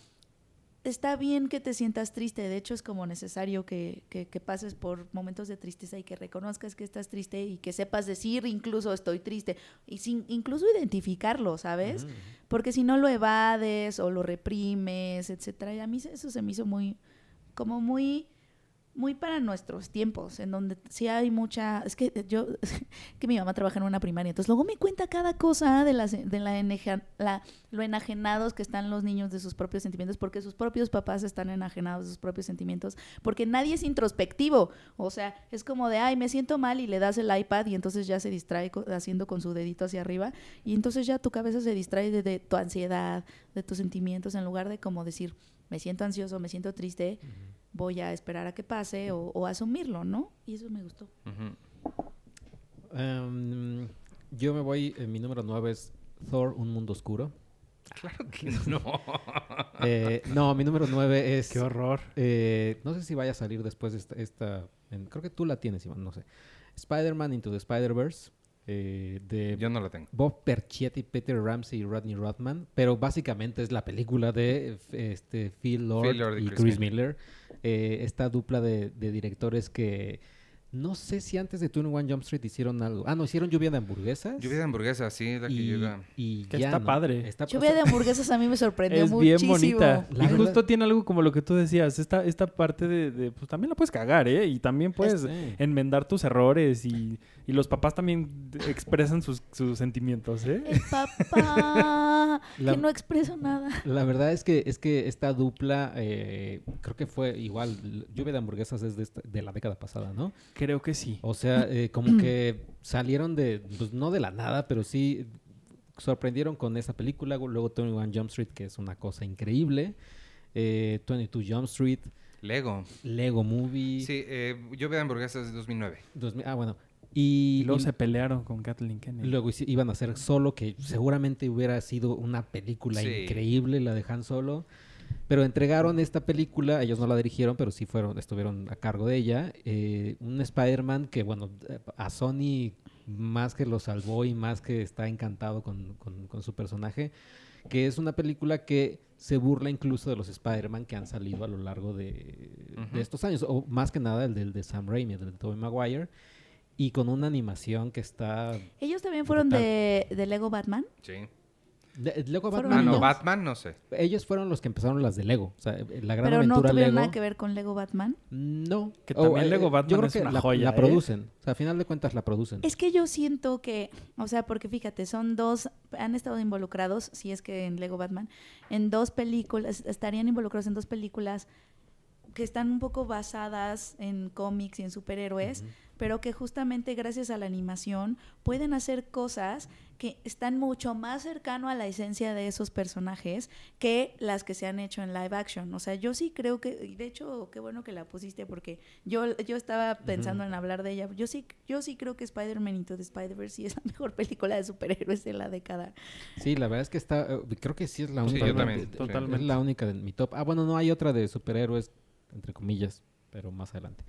está bien que te sientas triste, de hecho es como necesario que, que, que pases por momentos de tristeza y que reconozcas que estás triste y que sepas decir incluso estoy triste y sin incluso identificarlo, ¿sabes? Porque si no lo evades o lo reprimes, etcétera, y a mí eso se me hizo muy, como muy, muy para nuestros tiempos, en donde sí hay mucha, es que yo, que mi mamá trabaja en una primaria, entonces luego me cuenta cada cosa de las, de la, eneja- la- lo enajenados que están los niños de sus propios sentimientos, porque sus propios papás están enajenados de sus propios sentimientos, porque nadie es introspectivo, o sea, es como de, ay, me siento mal y le das el iPad y entonces ya se distrae haciendo con su dedito hacia arriba y entonces ya tu cabeza se distrae de tu ansiedad, de tus sentimientos, en lugar de como decir, me siento ansioso, me siento triste, voy a esperar a que pase o, o asumirlo, ¿no? Y eso me gustó. Em, yo me voy, eh, mi número 9 es Thor, Un Mundo Oscuro. Claro que no. Eh, no, mi número 9 es... Qué horror. eh, no sé si vaya a salir después de esta... esta- en- creo que tú la tienes, Iván, no sé. Spider-Man Into the Spider-Verse. Eh, de Yo no la tengo. Bob Perchietti, Peter Ramsey y Rodney Rothman, pero básicamente es la película de este, Phil Lord, Phil Lord y y Chris Miller. Eh, esta dupla de, de directores que No sé si antes de 21 Jump Street hicieron algo. Ah, no, hicieron lluvia de hamburguesas. Lluvia de hamburguesas, sí, la que y, llega. y Que ya, está ¿no? padre. Está- Lluvia de hamburguesas a mí me sorprendió Es bien bonita. La y verdad- justo tiene algo como lo que tú decías. Esta, esta parte de, de, Pues también la puedes cagar, ¿eh? Y también puedes Sí. enmendar tus errores. Y, y los papás también expresan sus, sus sentimientos, ¿eh? El papá La- que no expresa nada. La verdad es que es que esta dupla eh, creo que fue igual lluvia de hamburguesas es de, esta- de la década pasada, ¿no? Creo que sí. O sea, eh, como que salieron de pues no de la nada, pero sí sorprendieron con esa película. Luego 21 Jump Street, que es una cosa increíble. Eh, 22 Jump Street, Lego. Lego Movie. Sí, eh, Lluvia de hamburguesas de 2009. 2000 ah, bueno. Y, Y luego y se pelearon con Kathleen Kennedy. luego iban a hacer Solo, que seguramente hubiera sido una película Sí. increíble, la de Han Solo. Pero entregaron esta película, ellos no la dirigieron, pero sí fueron, estuvieron a cargo de ella. eh, un Spider-Man que, bueno, a Sony más que lo salvó y más que está encantado con, con- con su personaje, que es una película que se burla incluso de los Spider-Man que han salido a lo largo de, estos años, o más que nada el del de Sam Raimi, el de Tobey Maguire, y con una animación que está... Ellos también fueron de, de Lego Batman. Sí. De- Lego Batman Ah, no, no. Batman, no sé. Ellos fueron los que empezaron las de Lego. O sea, la gran Pero no tuvieron Lego. nada que ver con Lego Batman. No. Que también Lego yo Batman creo es que una la, joya, La ¿eh? producen. O sea, a final de cuentas la producen. Es que yo siento que, o sea, porque fíjate, son dos, han estado involucrados, si es que en Lego Batman, en dos películas, estarían involucrados en dos películas que están un poco basadas en cómics y en superhéroes, pero que justamente gracias a la animación pueden hacer cosas que están mucho más cercano a la esencia de esos personajes que las que se han hecho en live action. O sea, yo sí creo que, y de hecho, qué bueno que la pusiste porque yo, yo estaba pensando en hablar de ella. Yo sí, yo sí creo que Spider-Man Into the Spider-Verse sí es la mejor película de superhéroes de la década. Sí, la verdad es que está... eh, creo que sí es la Sí, única. yo de- también, de- sí. Totalmente. Es la única de mi top. Ah, bueno, no hay otra de superhéroes, entre comillas, pero más adelante.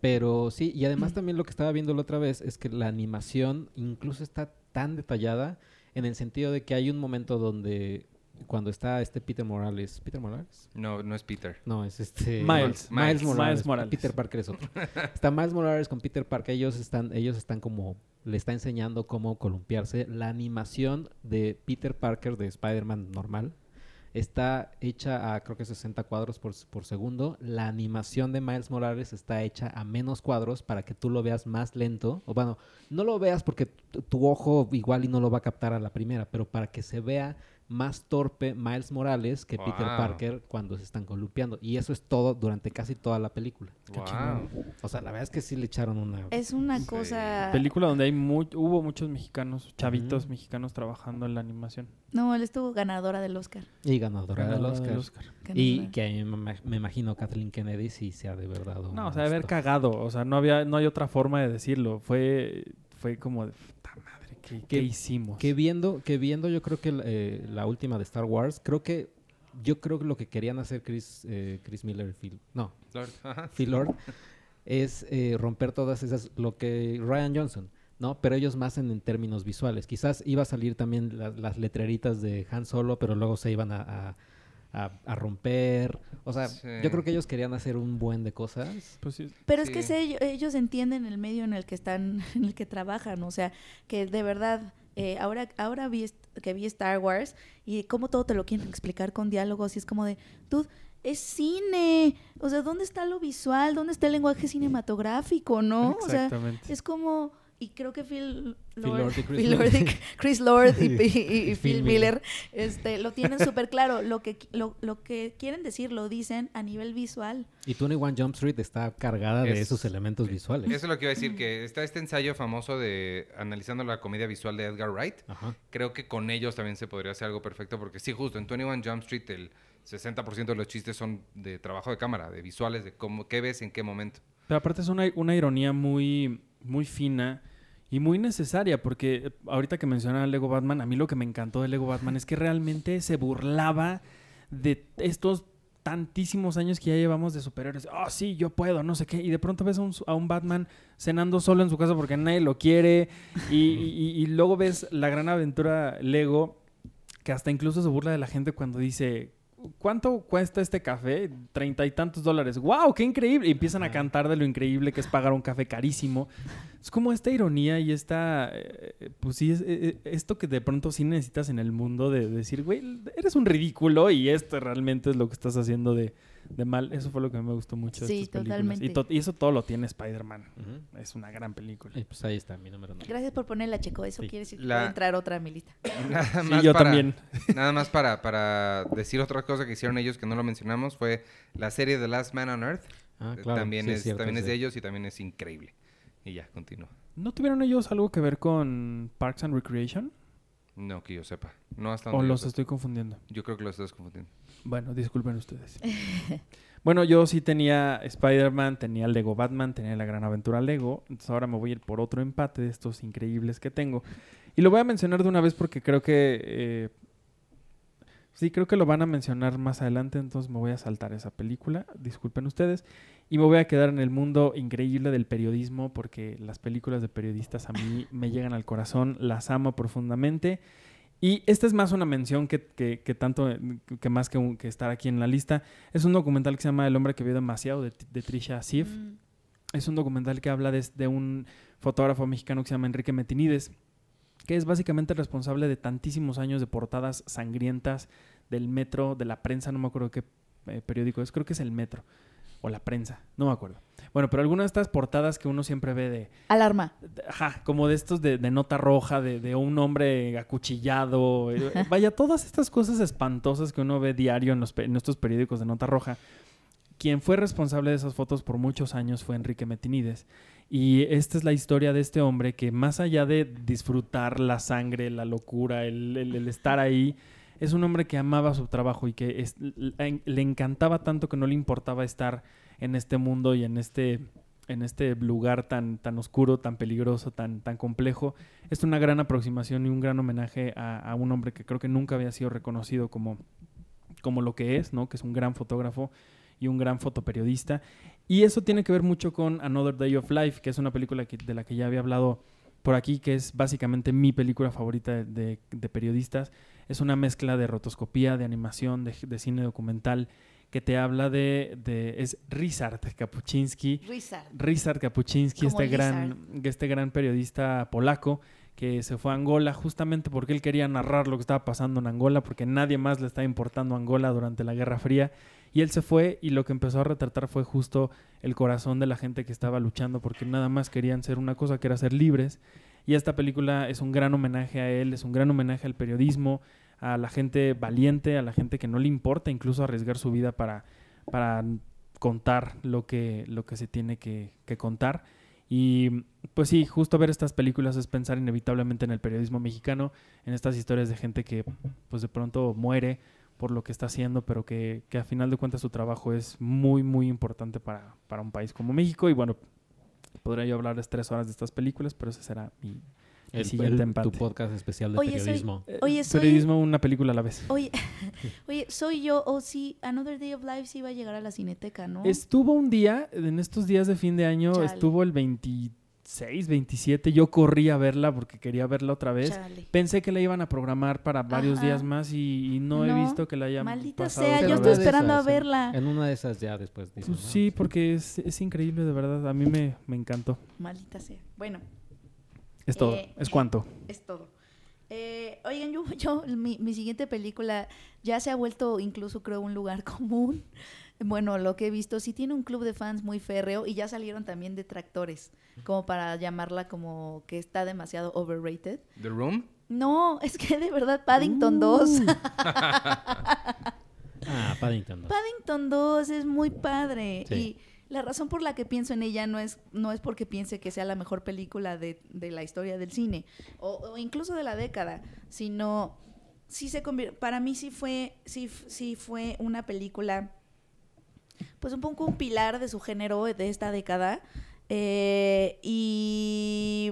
Pero sí, y además también lo que estaba viendo la otra vez es que la animación incluso está tan detallada en el sentido de que hay un momento donde cuando está este Peter Morales, Peter Morales, No, no es Peter. no es este Miles. Miles, Miles. Morales, Miles Morales. Peter Parker es otro. está Miles Morales con Peter Parker, ellos están ellos están como le está enseñando cómo columpiarse. La animación de Peter Parker de Spider-Man normal está hecha a creo que 60 cuadros por, por segundo. La animación de Miles Morales está hecha a menos cuadros para que tú lo veas más lento. O bueno, no lo veas porque tu, tu ojo igual y no lo va a captar a la primera, pero para que se vea más torpe Miles Morales que Peter. Parker cuando se están columpiando. Y eso es todo durante casi toda la película. Wow. O sea, la verdad es que sí le echaron una... Es una Sí. cosa... Película donde hay mu- hubo muchos mexicanos, chavitos mexicanos trabajando en la animación. No, él estuvo ganadora del Oscar. Y ganadora del Oscar. del Oscar. Y que a mí me, ima- me imagino Kathleen Kennedy sí se ha de verdad. No, o sea, de haber cagado. O sea, no había, no hay otra forma de decirlo. Fue, fue como de ¿qué, qué Que- hicimos? Que viendo, que viendo yo creo que eh, la última de Star Wars, creo que yo creo que lo que querían hacer Chris, eh, Chris Miller y Phil, no, Lord, ajá. Phil Lord, es eh, romper todas esas, lo que Ryan Johnson, ¿no? Pero ellos más en, en términos visuales. Quizás iba a salir también la- las letreritas de Han Solo, pero luego se iban a, a- a- a romper. O sea, Sí. yo creo que ellos querían hacer un buen de cosas. Pues sí, Pero es que Sí. sé, ellos, ellos entienden el medio en el que están, en el que trabajan, o sea, que de verdad, eh, ahora, ahora vi que vi Star Wars y cómo todo te lo quieren explicar con diálogos y es como de, dude, es cine, o sea, ¿dónde está lo visual? ¿Dónde está el lenguaje cinematográfico, no? O sea, es como, y creo que Phil Lord, Lord y Chris Phil Lord y Miller. Chris Lord y, y- y Y Phil Miller este, lo tienen súper claro, lo que, lo, lo que quieren decir lo dicen a nivel visual. Y 21 Jump Street está cargada de Es- esos elementos visuales. Eso es lo que iba a decir, que está este ensayo famoso de analizando la comedia visual de Edgar Wright. Ajá. Creo que con ellos también se podría hacer algo perfecto, porque sí, justo en 21 Jump Street el 60% de los chistes son de trabajo de cámara, de visuales, de cómo, qué ves en qué momento. Pero aparte es una, una ironía muy, muy fina y muy necesaria, porque eh, ahorita que menciona Lego Batman, a mí lo que me encantó de Lego Batman es que realmente se burlaba de estos tantísimos años que ya llevamos de superhéroes. Oh, sí, yo puedo, no sé qué. Y de pronto ves a un, Batman cenando solo en su casa porque nadie lo quiere. Y luego ves la gran aventura Lego, que hasta incluso se burla de la gente cuando dice, ¿cuánto cuesta este café? Treinta y tantos dólares. ¡Wow! ¡Qué increíble! Y empiezan a cantar de lo increíble que es pagar un café carísimo. Es como esta ironía y esta, eh, pues sí, es, eh, eh, esto que de pronto sí necesitas en el mundo de decir, güey, eres un ridículo y esto realmente es lo que estás haciendo de, de mal. Eso fue lo que me gustó mucho de Sí, estas películas. totalmente. Y, to- y eso todo lo tiene Spider-Man. Es una gran película. Y pues ahí está mi número 9. Gracias por ponerla, Checo. Eso Sí. quiere decir que La- puede entrar otra a mi lista. Nada Sí, más yo para- también. Nada más para, para decir otra cosa que hicieron ellos que no lo mencionamos fue la serie The Last Man on Earth. Ah, claro. también sí, es, cierto, también es sí. de ellos y también es increíble. Y ya, continúa. ¿No tuvieron ellos algo que ver con Parks and Recreation? No que yo sepa. No hasta ¿O los sepa. estoy confundiendo? Yo creo que los estás confundiendo. Bueno, disculpen ustedes. bueno, yo sí tenía Spider-Man, tenía Lego Batman, tenía la gran aventura Lego. Entonces ahora me voy a ir por otro empate de estos increíbles que tengo. Y lo voy a mencionar de una vez porque creo que... eh, sí, creo que lo van a mencionar más adelante. Entonces me voy a saltar esa película. Disculpen ustedes. Y me voy a quedar en el mundo increíble del periodismo porque las películas de periodistas a mí me llegan al corazón. Las amo profundamente. Y esta es más una mención que, que- que tanto, que más que, un- que estar aquí en la lista. Es un documental que se llama El hombre que vio demasiado, de, de Trisha Sif. Mm. Es un documental que habla de, de un fotógrafo mexicano que se llama Enrique Metinides, que es básicamente responsable de tantísimos años de portadas sangrientas del metro, de la prensa, no me acuerdo qué eh, periódico es, creo que es el metro, o la prensa, no me acuerdo. Bueno, pero algunas de estas portadas que uno siempre ve de, Alarma. Ajá, como de estos de, de nota roja, de, de un hombre acuchillado. eh, Vaya, todas estas cosas espantosas que uno ve diario en, los, en estos periódicos de nota roja. Quien fue responsable de esas fotos por muchos años fue Enrique Metinides. Y esta es la historia de este hombre que más allá de disfrutar la sangre, la locura, el, el- el estar ahí, es un hombre que amaba su trabajo y que le encantaba tanto que no le importaba estar en este mundo y en este en este lugar tan, tan oscuro, tan peligroso, tan, tan complejo. Es una gran aproximación y un gran homenaje a, un hombre que creo que nunca había sido reconocido como, como lo que es, ¿no? Que es un gran fotógrafo y un gran fotoperiodista. Y eso tiene que ver mucho con Another Day of Life, que es una película de la que ya había hablado por aquí, que es básicamente mi película favorita de periodistas. Es una mezcla de rotoscopía, de animación, de, de cine documental, que te habla de... de es Ryszard Kapuczynski, Rizard. Ryszard Kapuczynski, este gran, este gran periodista polaco que se fue a Angola justamente porque él quería narrar lo que estaba pasando en Angola, porque nadie más le estaba importando Angola durante la Guerra Fría. Y él se fue y lo que empezó a retratar fue justo el corazón de la gente que estaba luchando porque nada más querían ser una cosa que era ser libres. Y esta película es un gran homenaje a él, es un gran homenaje al periodismo, a la gente valiente, a la gente que no le importa incluso arriesgar su vida para, para contar lo que, lo que se tiene que, que contar. Y pues sí, justo ver estas películas es pensar inevitablemente en el periodismo mexicano, en estas historias de gente que pues de pronto muere por lo que está haciendo, pero que, que a final de cuentas su trabajo es muy, muy importante para, para un país como México. Y bueno, podría yo hablarles tres horas de estas películas, pero ese será mi, mi El, siguiente el- empate. tu podcast especial de Oye, periodismo. Eh, Oye, soy- Periodismo, una película a la vez. Oye, oye, soy yo, o sí, Another Day of Life sí iba a llegar a la cineteca, ¿no? Estuvo un día, en estos días de fin de año, Chale. estuvo el 26, 27. Yo corrí a verla porque quería verla otra vez. Chale. Pensé que la iban a programar para varios Ajá. días más y, y no, he No, visto que la hayan Maldita pasado sea, yo estoy esperando a esas, en- verla. En, una de esas ya después dices, Pues ¿no? sí, porque es, es increíble, de verdad. A mí me, me encantó. Maldita sea. Bueno, Es todo. Eh, es cuanto. es todo. Eh, oigan, yo, yo mi, mi siguiente película ya se ha vuelto incluso creo un lugar común. Bueno, lo que he visto, sí tiene un club de fans muy férreo y ya salieron también detractores, como para llamarla como que está demasiado overrated. The Room. No, es que de verdad Paddington 2. Ah, Paddington 2. Paddington 2 es muy padre. Sí. Y la razón por la que pienso en ella no es, no es porque piense que sea la mejor película de, de la historia del cine, o, o incluso de la década, sino sí se para mí sí fue, sí, sí fue una película, pues un poco un pilar de su género de esta década. eh, y,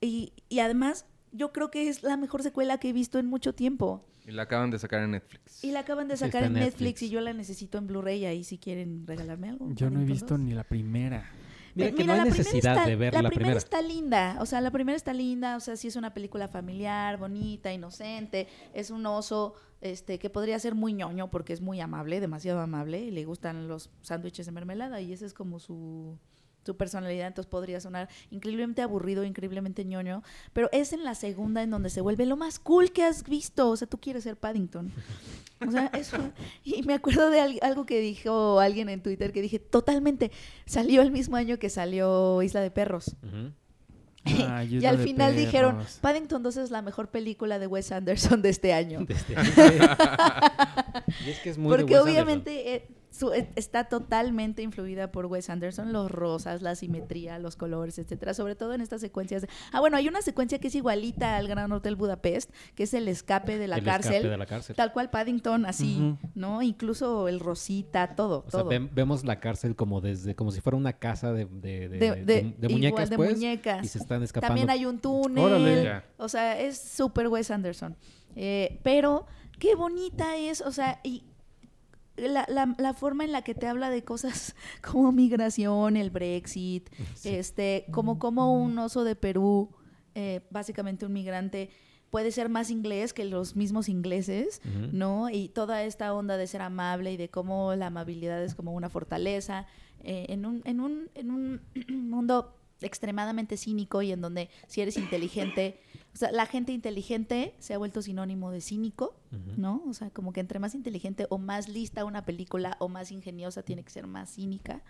y, y además, yo creo que es la mejor secuela que he visto en mucho tiempo. Y la acaban de sacar en Netflix. Y la acaban de sacar en Netflix. Netflix. y yo la necesito en Blu-ray ahí si quieren regalarme algo. Yo no he visto 2. ni la primera. Mira, que no hay la primera necesidad está- de ver la, la primera. está linda, o sea, la primera está linda, o sea, sí es una película familiar, bonita, inocente, es un oso este que podría ser muy ñoño porque es muy amable, demasiado amable y le gustan los sándwiches de mermelada y esa es como su su personalidad, entonces podría sonar increíblemente aburrido, increíblemente ñoño, pero es en la segunda en donde se vuelve lo más cool que has visto, o sea, tú quieres ser Paddington. O sea, eso, y me acuerdo de al- algo que dijo alguien en Twitter que dije, totalmente, salió el mismo año que salió Isla de Perros. Ay, y al final dijeron. Paddington 2 es la mejor película de Wes Anderson de este año. De este- y es que es muy de Porque Wes obviamente eh, su- eh, está totalmente influida por Wes Anderson, los rosas, la simetría, los colores, etcétera, sobre todo en estas secuencias. de- Ah, bueno, hay una secuencia que es igualita al Gran Hotel Budapest, que es el escape de la el escape cárcel. de la cárcel. Tal cual Paddington, así. ¿no? Incluso el rosita, todo, O sea, todo. ven- vemos la cárcel como desde como si fuera una casa de, de, de, de, de- de- de igual muñecas, de pues, muñecas. y se están escapando. También hay un túnel. Órale. Ya. O sea, es súper Wes Anderson. Eh, pero qué bonita es, o sea, y la, la- la forma en la que te habla de cosas como migración, el Brexit, Sí. este, como, como un oso de Perú, eh, básicamente un migrante, puede ser más inglés que los mismos ingleses. ¿no? Y toda esta onda de ser amable y de cómo la amabilidad es como una fortaleza eh, en, un, en, un, en un mundo extremadamente cínico y en donde si eres inteligente, o sea, la gente inteligente se ha vuelto sinónimo de cínico. ¿no? O sea, como que entre más inteligente o más lista una película o más ingeniosa tiene que ser más cínica.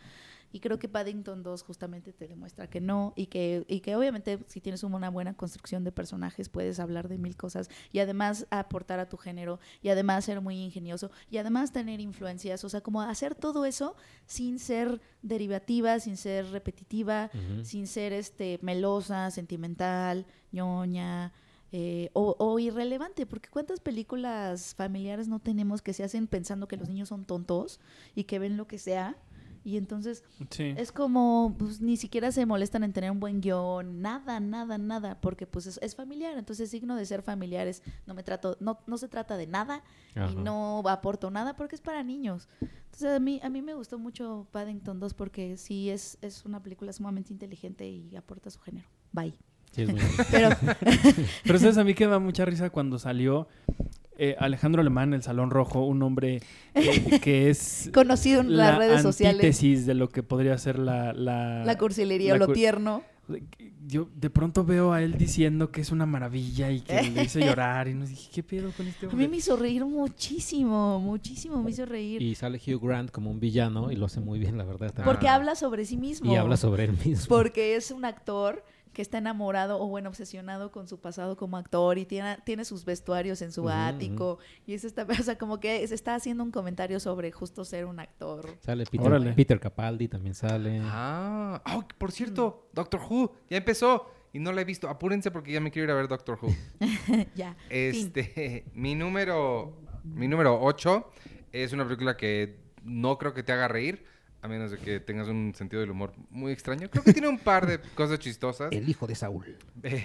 Y creo que Paddington 2 justamente te demuestra que no y que, y que obviamente si tienes una buena construcción de personajes puedes hablar de mil cosas y además aportar a tu género y además ser muy ingenioso y además tener influencias, o sea, como hacer todo eso sin ser derivativa, sin ser repetitiva, sin ser este melosa, sentimental, ñoña. eh, o, o irrelevante, porque cuántas películas familiares no tenemos que se hacen pensando que los niños son tontos y que ven lo que sea y entonces Sí. es como, pues ni siquiera se molestan en tener un buen guion, nada, nada, nada, porque pues es, es familiar, entonces signo de ser familiares, no me trato, no, no se trata de nada Ajá. y no aporto nada porque es para niños. Entonces a mí, a mí me gustó mucho Paddington 2 porque sí es, es una película sumamente inteligente y aporta su género. Bye. Sí, es muy- Pero Pero sabes, a mí que me da mucha risa cuando salió eh, Alejandro Alemán, el Salón Rojo, un hombre eh, que es conocido en las la redes sociales, antítesis de lo que podría ser la... La, la cursilería o lo cur- tierno. Yo de pronto veo a él diciendo que es una maravilla y que le hizo llorar y nos dije, ¿qué pedo con este A hombre? mí me hizo reír muchísimo, muchísimo, me hizo reír. y sale Hugh Grant como un villano y lo hace muy bien, la verdad. también. Porque Ah. habla sobre sí mismo. Y habla sobre él mismo. Porque es un actor que está enamorado o bueno, obsesionado con su pasado como actor y tiene, tiene sus vestuarios en su ático. Y es esta, o sea, como que se está haciendo un comentario sobre justo ser un actor. Sale Peter, Órale. Peter Capaldi también sale. Ah, ah, por cierto, Doctor Who, ya empezó y no la he visto. Apúrense porque ya me quiero ir a ver Doctor Who. ya. Este, mi número, mi número 8 es una película que no creo que te haga reír, a menos de que tengas un sentido del humor muy extraño. Creo que tiene un par de cosas chistosas, El hijo de Saúl.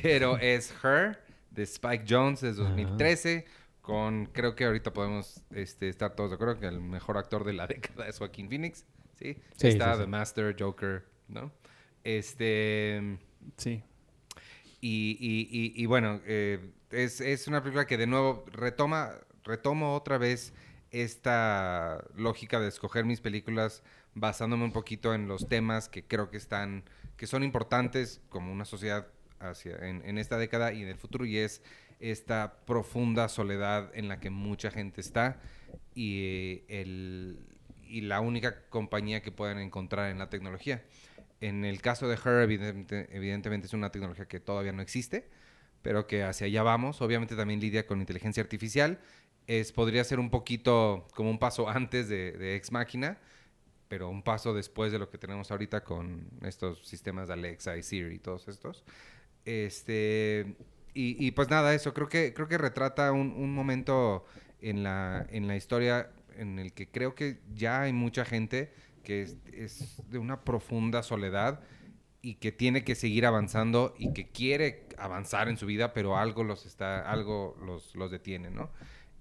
pero es Her, de Spike Jones, de 2013, con, creo que ahorita podemos este, estar todos de acuerdo que el mejor actor de la década es Joaquín Phoenix, ¿sí? Sí, Está sí, sí. The Master, Joker, ¿no? Este... Sí. Y, y- y- y bueno, eh, es, es una película que de nuevo retoma, retomo otra vez esta lógica de escoger mis películas basándome un poquito en los temas que creo que están, que son importantes como una sociedad hacia, en, esta década y en el futuro, y es esta profunda soledad en la que mucha gente está y, eh, el, y la única compañía que pueden encontrar en la tecnología. En el caso de Her, evidente- evidentemente es una tecnología que todavía no existe, pero que hacia allá vamos. Obviamente también lidia con inteligencia artificial. Es, podría ser un poquito como un paso antes de, de Ex Máquina, pero un paso después de lo que tenemos ahorita con estos sistemas de Alexa y Siri y todos estos. Este, y, y pues nada, eso creo que, creo que retrata un, un momento en la, en la historia en el que creo que ya hay mucha gente que es, es de una profunda soledad y que tiene que seguir avanzando y que quiere avanzar en su vida, pero algo los está, algo los, los detiene, ¿no?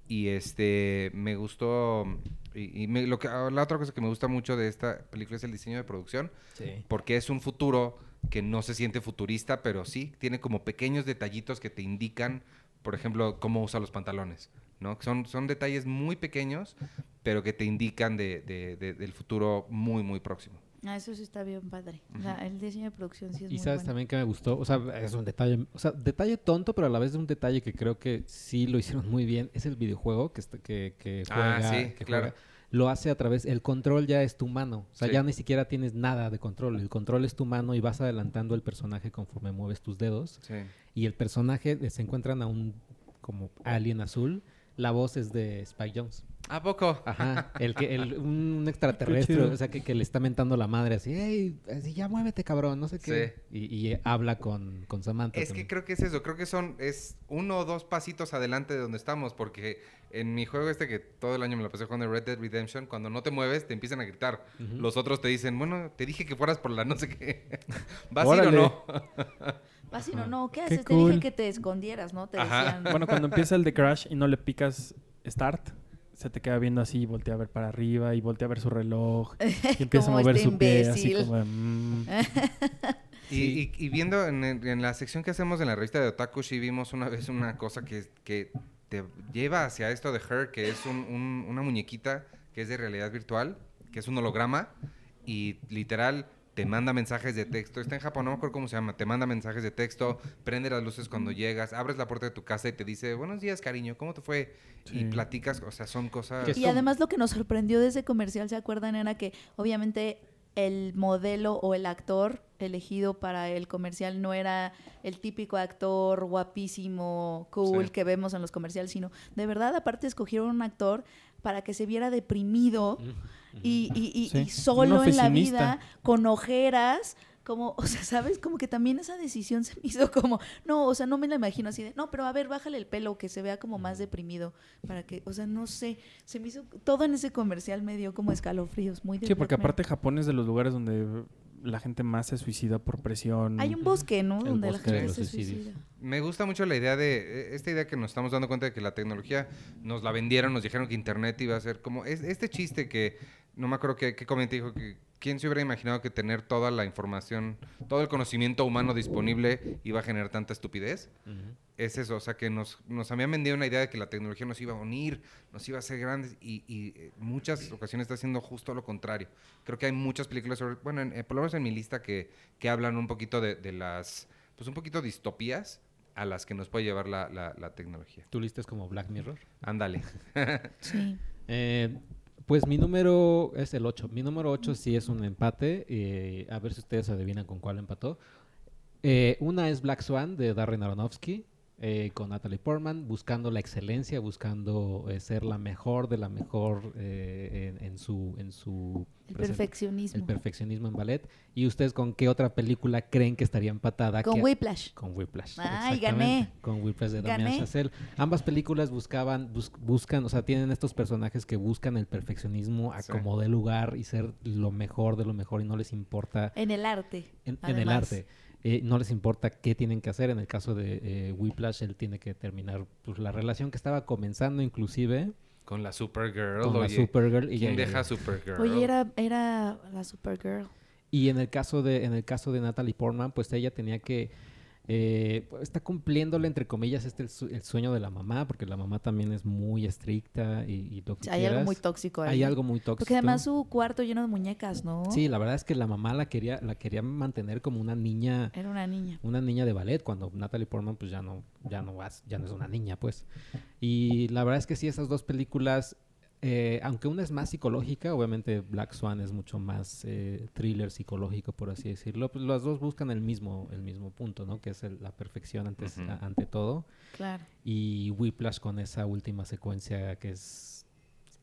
Y este, me gustó Y, y me- lo que, ah, la otra cosa que me gusta mucho de esta película es el diseño de producción, Sí. porque es un futuro que no se siente futurista, pero sí tiene como pequeños detallitos que te indican, por ejemplo, cómo usa los pantalones, ¿no? Son, son detalles muy pequeños, pero que te indican de, de- de- del futuro muy, muy próximo. Ah, eso sí está bien padre. O sea, el diseño de producción sí es Y muy sabes bueno. también que me gustó, o sea, es un detalle, o sea, detalle tonto, pero a la vez es un detalle que creo que sí lo hicieron muy bien, es el videojuego que, está- que, que Ah, juega, sí, que claro. juega. Lo hace a través, el control ya es tu mano, o sea, Sí. ya ni siquiera tienes nada de control, el control es tu mano y vas adelantando el personaje conforme mueves tus dedos Sí. y el personaje eh, se encuentran a un como alien azul, la voz es de Spike Jones. ¿A poco? Ajá, el que el, un extraterrestre, o sea, que, que le está mentando la madre así, hey, así, ya muévete, cabrón, no sé qué. Sí. Y, y habla con, con Samantha. Es que creo que es eso, creo que son, es uno o dos pasitos adelante de donde estamos, porque en mi juego este que todo el año me lo pasé jugando Red Dead Redemption, cuando no te mueves te empiezan a gritar. Los otros te dicen, bueno, te dije que fueras por la no sé qué. ¿Vas a ir o no? Vas y no, no, ¿qué Qué haces? Te dije que te escondieras, ¿no? Te Ajá. decían. Bueno, cuando empieza el de Crash y no le picas Start, se te queda viendo así, voltea a ver para arriba y voltea a ver su reloj y empieza a mover este su pie así como de, mm. Y, y- y viendo en la sección que hacemos en la revista de Otaku, sí vimos una vez una cosa que, que te lleva hacia esto de Her, que es un- un- una muñequita que es de realidad virtual, que es un holograma, y literal te manda mensajes de texto. Está en Japón, no me acuerdo cómo se llama. Te manda mensajes de texto, prende las luces cuando llegas, abres la puerta de tu casa y te dice, buenos días, cariño, ¿cómo te fue? Y platicas, o sea, son cosas... Y además lo que nos sorprendió de ese comercial, ¿se acuerdan? Era que obviamente el modelo o el actor elegido para el comercial no era el típico actor guapísimo, cool Sí. que vemos en los comerciales, sino de verdad aparte escogieron un actor para que se viera deprimido y, y- y- Sí, y solo en la vida, con ojeras, como, o sea, ¿sabes? Como que también esa decisión se me hizo como, no, o sea, no me la imagino así de, no, pero a ver, bájale el pelo, que se vea como más deprimido, para que, o sea, no sé, se me hizo, todo en ese comercial me dio como escalofríos, muy de Sí, porque aparte Japón es de los lugares donde la gente más se suicida por presión. Hay un bosque, ¿no? El Donde la bosque gente se suicidios. suicida. Me gusta mucho la idea de, eh, esta idea que nos estamos dando cuenta de que la tecnología nos la vendieron, nos dijeron que Internet iba a ser como, es, este chiste que, no me acuerdo qué, qué comenté, dijo que, ¿quién se hubiera imaginado que tener toda la información, todo el conocimiento humano disponible iba a generar tanta estupidez? Es eso, o sea, que nos, nos habían vendido una idea de que la tecnología nos iba a unir, nos iba a hacer grandes, y, y, eh, muchas ocasiones está haciendo justo lo contrario. Creo que hay muchas películas sobre, bueno, en- eh, por lo menos en mi lista que, que hablan un poquito de, de las, pues un poquito distopías a las que nos puede llevar la, la- la tecnología. Tu lista es como Black Mirror. Ándale. Sí. Eh, pues mi número es el 8. Mi número 8 sí es un empate. eh, a ver si ustedes adivinan con cuál empató. Eh, una es Black Swan de Darren Aronofsky eh, con Natalie Portman, buscando la excelencia, buscando ser la mejor de la mejor en su en su El perfeccionismo. el perfeccionismo en ballet. ¿Y ustedes con qué otra película creen que estaría empatada? Con que- Whiplash. con Whiplash. Ay, gané. Con Whiplash de Damien Gané. Chazelle. Ambas películas buscaban, bus- buscan, o sea, tienen estos personajes que buscan el perfeccionismo a Sí. como de lugar y ser lo mejor de lo mejor y no les importa En el arte. en, en el arte. eh, no les importa qué tienen que hacer. En el caso de eh, Whiplash, él tiene que terminar pues, la relación que estaba comenzando inclusive Con la Supergirl, con la oye. Supergirl. Y, ¿Quién ya- deja a Supergirl? Oye, era, era la Supergirl. Y en el caso de, en el caso de Natalie Portman, pues ella tenía que eh, pues, está cumpliéndole entre comillas este el, su- el sueño de la mamá, porque la mamá también es muy estricta y, y lo que Hay algo muy tóxico ahí. Hay algo muy tóxico. Porque además su cuarto lleno de muñecas, ¿no? Sí, la verdad es que la mamá la quería, la quería mantener como una niña, Era una niña. una niña de ballet, cuando Natalie Portman pues ya no, ya no, vas- ya no es una niña, pues. Y la verdad es que sí, esas dos películas, eh, aunque una es más psicológica, obviamente Black Swan es mucho más eh, thriller psicológico, por así decirlo, pues las dos buscan el mismo, el mismo punto, ¿no? Que es el- la perfección antes, a- ante todo. Claro. Y Whiplash con esa última secuencia que es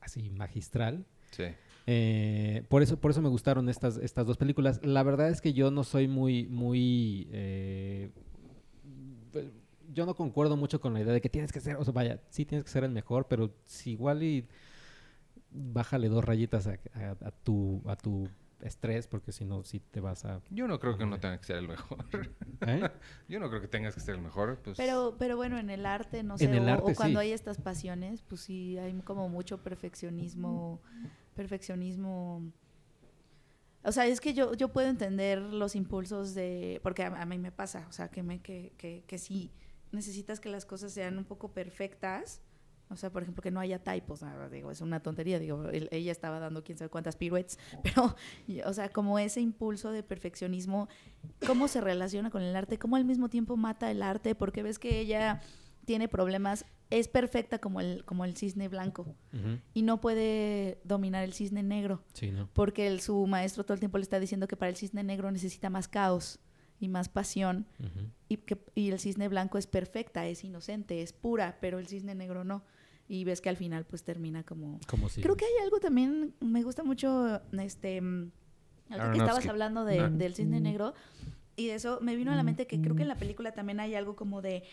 así magistral. Sí. Eh, por eso, por eso me gustaron estas, estas dos películas. La verdad es que yo no soy muy, muy eh, yo no concuerdo mucho con la idea de que tienes que ser, o sea, vaya, sí tienes que ser el mejor, pero si igual y bájale dos rayitas a, a- a tu, a tu estrés, porque si no, sí te vas a... Yo no creo que uno tenga que ser el mejor. ¿Eh? Yo no creo que tengas que ser el mejor. Pues, Pero, pero bueno, en el arte, no sé, En el o, arte, o cuando sí. hay estas pasiones, pues sí, hay como mucho perfeccionismo, perfeccionismo. O sea, es que yo, yo puedo entender los impulsos de, porque a, a mí me pasa, o sea, que, me, que, que, que si necesitas que las cosas sean un poco perfectas, o sea, por ejemplo, que no haya typos, ah, digo, es una tontería, digo, el- ella estaba dando quién sabe cuántas piruetas, pero, y- o sea, como ese impulso de perfeccionismo, ¿cómo se relaciona con el arte? ¿Cómo al mismo tiempo mata el arte? Porque ves que ella tiene problemas, es perfecta como el, como el cisne blanco y no puede dominar el cisne negro, Sí, ¿no? porque el- su maestro todo el tiempo le está diciendo que para el cisne negro necesita más caos y más pasión y, que, y el cisne blanco es perfecta, es inocente, es pura, pero el cisne negro no. Y ves que al final pues termina como... Como si... Creo que hay algo también, me gusta mucho, este, mm, que estabas hablando de- Ah. del cisne negro, y de eso me vino a la mente que creo que en la película también hay algo como de,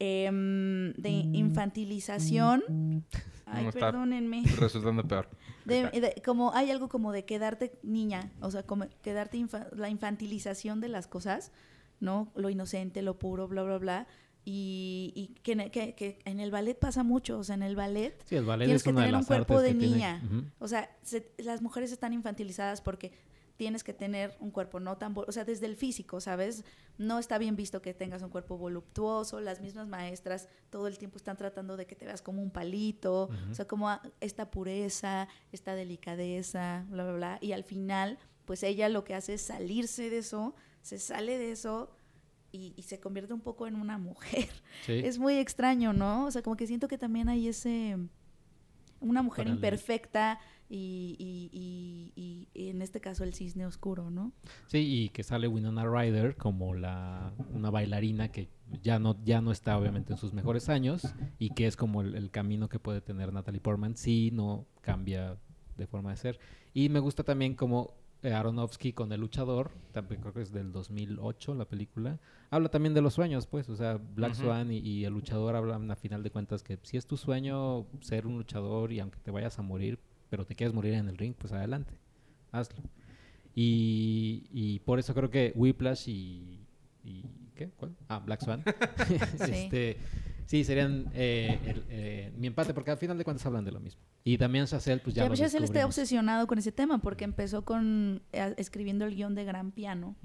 em, de infantilización. Ay, No, perdónenme. Resultando peor. De- de- como hay algo como de quedarte niña, o sea, como quedarte infa- la infantilización de las cosas, ¿no? Lo inocente, lo puro, bla, bla, bla. Y, y que, en el- que- que en el ballet pasa mucho, o sea, en el ballet Sí, el ballet tienes es que una de tener un cuerpo de tiene- niña. O sea, se- las mujeres están infantilizadas porque tienes que tener un cuerpo no tan... O sea, desde el físico, ¿sabes? No está bien visto que tengas un cuerpo voluptuoso. Las mismas maestras todo el tiempo están tratando de que te veas como un palito. O sea, como a- esta pureza, esta delicadeza, bla, bla, bla. Y al final, pues ella lo que hace es salirse de eso, se sale de eso y, y se convierte un poco en una mujer. Sí. Es muy extraño, ¿no? O sea, como que siento que también hay ese... Una mujer imperfecta y, y- y- y en este caso el cisne oscuro, ¿no? Sí, y que sale Winona Ryder como la una bailarina que ya no ya no está obviamente en sus mejores años y que es como el, el camino que puede tener Natalie Portman si no cambia de forma de ser. Y me gusta también como Aronofsky con El luchador, también creo que es del 2008 la película. Habla también de los sueños, pues, o sea, Black. Swan y, y El luchador hablan a final de cuentas que si es tu sueño ser un luchador y aunque te vayas a morir, pero te quieres morir en el ring, pues adelante, hazlo. Y, y por eso creo que Whiplash y, y ¿qué? ¿Cuál? Ah, Black Swan. este, sí, serían eh, el- eh, mi empate, porque al final de cuentas hablan de lo mismo. Y también Chazelle, pues ya Ya Chazelle está obsesionado con ese tema porque empezó con eh, escribiendo el guion de Gran Piano,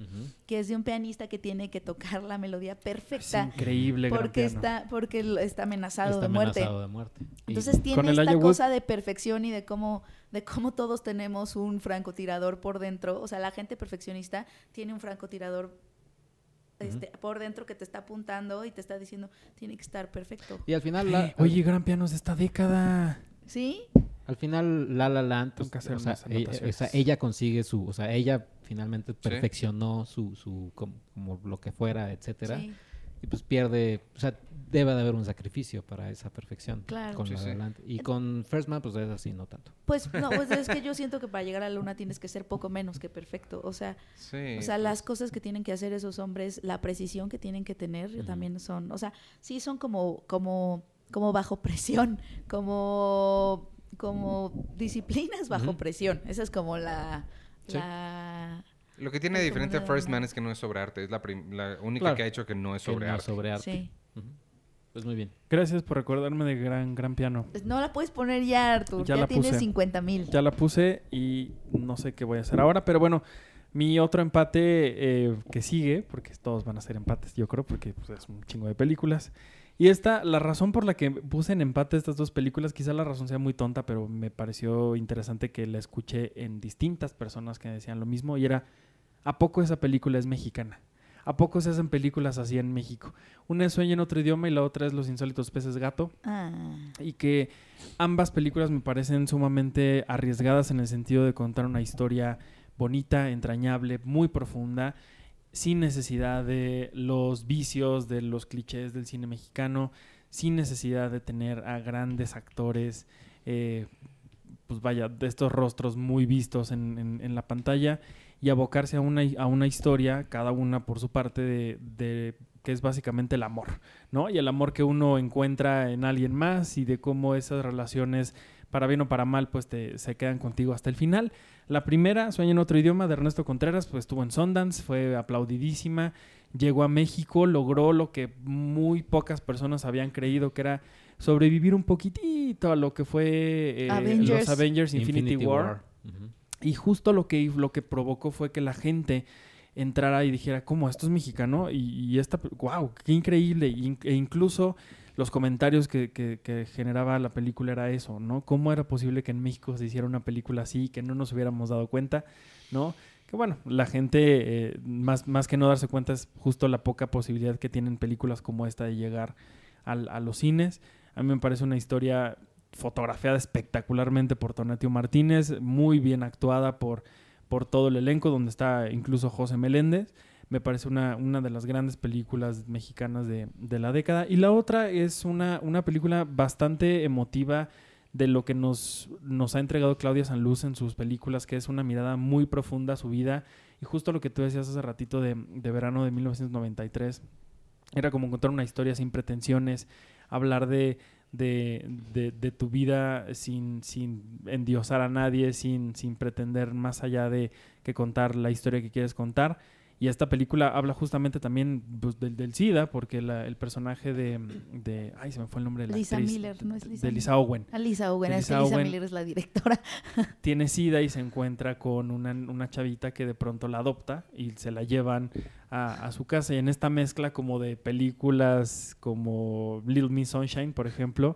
que es de un pianista que tiene que tocar la melodía Es perfecta increíble. gran porque piano. está porque está amenazado Está de muerte. amenazado de muerte. Y- Entonces tiene esta Wood- cosa de perfección y de cómo, de cómo todos tenemos un francotirador por dentro. O sea, la gente perfeccionista tiene un francotirador este, por dentro que te está apuntando y te está diciendo, tiene que estar perfecto. y al final, la, Oye, gran pianos de esta década. ¿Sí? al final La La Land, pues, Tengo que hacer o sea, unas ella, anotaciones. o sea, ella consigue su, o sea, ella finalmente perfeccionó su, su como, como lo que fuera, etcétera. Sí. Y pues pierde, o sea, debe de haber un sacrificio para esa perfección Claro. con Sí, la sí. La Land. Y con First Man, pues es así, no tanto. Pues no, pues es que yo siento que para llegar a la luna tienes que ser poco menos que perfecto. O sea, Sí. o sea, pues, las cosas que tienen que hacer esos hombres, la precisión que tienen que tener Ujú. también son, o sea, sí son como, como, como bajo presión, como, como disciplinas bajo presión. Esa es como la, Sí. la Lo que tiene diferente a ¿cómo se First? Man es que no es sobre arte. Es la, la única Claro. que ha hecho que no es sobre no arte. sobre arte. sí. Ujú. Pues muy bien. Gracias por recordarme de gran, gran piano. Pues No la puedes poner ya, Artur. Ya Ya, la tienes puse. 50 mil. Ya la puse y no sé qué voy a hacer ahora, pero bueno, mi otro empate eh, que sigue, porque todos van a ser empates, yo creo, porque pues, es un chingo de películas. Y esta, la razón por la que puse en empate estas dos películas, quizá la razón sea muy tonta, pero me pareció interesante que la escuché en distintas personas que decían lo mismo, y era, ¿a poco esa película es mexicana? ¿A poco se hacen películas así en México? Una es Sueña en otro idioma y la otra es Los insólitos peces gato Ah, y que ambas películas me parecen sumamente arriesgadas en el sentido de contar una historia bonita, entrañable, muy profunda, sin necesidad de los vicios, de los clichés del cine mexicano, sin necesidad de tener a grandes actores, eh, pues vaya, de estos rostros muy vistos en, en- la pantalla y abocarse a una, a una historia, cada una por su parte, de, de- que es básicamente el amor, ¿no? Y el amor que uno encuentra en alguien más y de cómo esas relaciones para bien o para mal, pues te, se quedan contigo hasta el final. La primera, Sueño en otro idioma, de Ernesto Contreras, pues estuvo en Sundance, fue aplaudidísima, llegó a México, logró lo que muy pocas personas habían creído que era sobrevivir un poquitito a lo que fue eh, Avengers. los Avengers Infinity, War. Y justo lo que, lo que provocó fue que la gente entrara y dijera, ¿cómo? ¿Esto es mexicano? Y, y esta, wow, qué increíble. Y- e incluso los comentarios que, que- que generaba la película era eso, ¿no? ¿Cómo era posible que en México se hiciera una película así y que no nos hubiéramos dado cuenta, ¿no? Que bueno, la gente, eh, más, más que no darse cuenta, es justo la poca posibilidad que tienen películas como esta de llegar al- a los cines. A mí me parece una historia fotografiada espectacularmente por Tonatio Martínez, muy bien actuada por, por todo el elenco, donde está incluso José Meléndez. Me parece una, una de las grandes películas mexicanas de, de la década. Y la otra es una, una película bastante emotiva de lo que nos, nos ha entregado Claudia Sanluz en sus películas, que es una mirada muy profunda a su vida. Y justo lo que tú decías hace ratito de, de verano de 1993, era como contar una historia sin pretensiones, hablar de, de, de- tu vida sin, sin endiosar a nadie, sin, sin pretender más allá de que contar la historia que quieres contar. Y esta película habla justamente también pues, del, del SIDA, porque la- el personaje de, de... Ay, se me fue el nombre de la Lisa actriz. Miller, ¿no es Lisa De Lisa Owen. Alisa Owen, es que Lisa Lisa Owen. Miller es la directora. Tiene SIDA y se encuentra con una, una chavita que de pronto la adopta y se la llevan a, a su casa. Y en esta mezcla como de películas como Little Miss Sunshine, por ejemplo,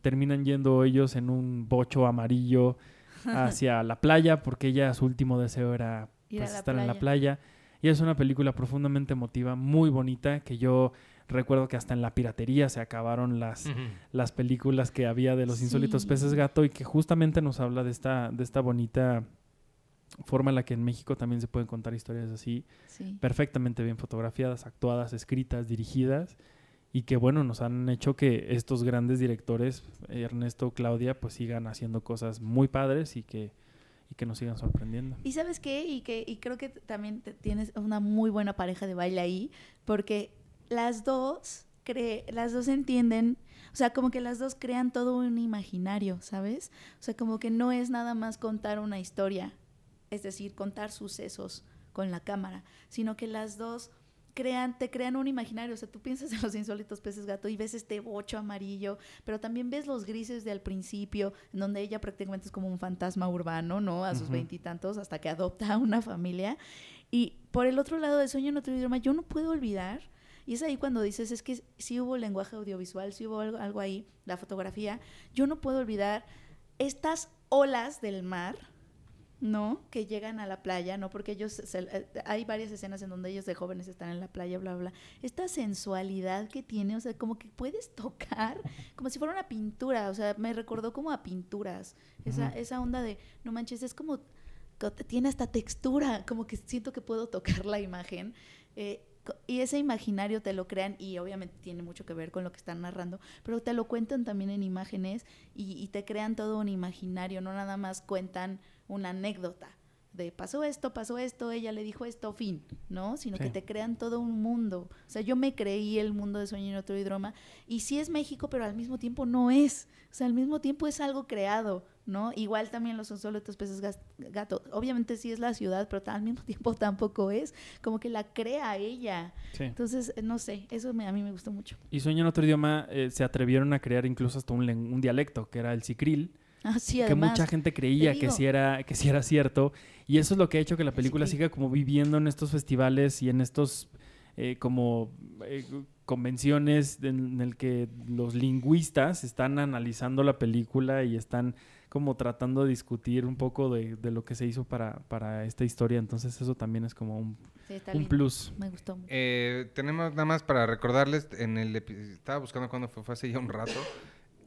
terminan yendo ellos en un bocho amarillo hacia la playa porque ella su último deseo era pues, estar en la playa. Y es una película profundamente emotiva, muy bonita, que yo recuerdo que hasta en la piratería se acabaron las, las películas que había de los insólitos Sí. peces gato y que justamente nos habla de esta, de esta bonita forma en la que en México también se pueden contar historias así, Sí. perfectamente bien fotografiadas, actuadas, escritas, dirigidas y que bueno, nos han hecho que estos grandes directores, Ernesto, Claudia, pues sigan haciendo cosas muy padres y que, y que nos sigan sorprendiendo. Y sabes qué, y que y creo que también te- tienes una muy buena pareja de baile ahí, porque las dos cre las dos entienden, o sea, como que las dos crean todo un imaginario, ¿sabes? O sea, como que no es nada más contar una historia, es decir, contar sucesos con la cámara, sino que las dos crean, te crean un imaginario. O sea, tú piensas en los insólitos peces gato y ves este bocho amarillo, pero también ves los grises de al principio, en donde ella prácticamente es como un fantasma urbano, ¿no? A sus veintitantos, hasta que adopta a una familia. Y por el otro lado de Sueño en otro idioma, yo no puedo olvidar, y es ahí cuando dices, es que sí hubo lenguaje audiovisual, sí hubo algo, algo ahí, la fotografía, yo no puedo olvidar estas olas del mar, ¿no? Que llegan a la playa, ¿no? Porque ellos, se- eh, hay varias escenas en donde ellos de jóvenes están en la playa, bla, bla, bla. Esta sensualidad que tiene, o sea, como que puedes tocar, como si fuera una pintura, o sea, me recordó como a pinturas, esa, esa onda de, no manches, es como, co- tiene hasta textura, como que siento que puedo tocar la imagen. eh, y ese imaginario te lo crean y obviamente tiene mucho que ver con lo que están narrando, pero te lo cuentan también en imágenes y, y te crean todo un imaginario, no nada más cuentan una anécdota de pasó esto, pasó esto, ella le dijo esto, fin, ¿no? Sino Sí. que te crean todo un mundo. O sea, yo me creí el mundo de Sueño en otro idioma y sí es México, pero al mismo tiempo no es. O sea, al mismo tiempo es algo creado, ¿no? Igual también los insólitos peces gato. Obviamente sí es la ciudad, pero al mismo tiempo tampoco es. Como que la crea ella. Sí. Entonces, eh, no sé, eso me- a mí me gustó mucho. Y Sueño en otro idioma eh, se atrevieron a crear incluso hasta un, un dialecto, que era el sicril, Ah, sí, que mucha gente creía que sí, era, que sí era cierto. Y eso es lo que ha hecho que la El película siga como viviendo en estos festivales y en estos eh, como eh, convenciones en el que los lingüistas están analizando la película y están como tratando de discutir un poco de, de lo que se hizo para, para esta historia. Entonces eso también es como un, Sí, un plus. Me gustó mucho. Eh, tenemos nada más para recordarles, en el estaba buscando cuándo fue, fue hace ya un rato,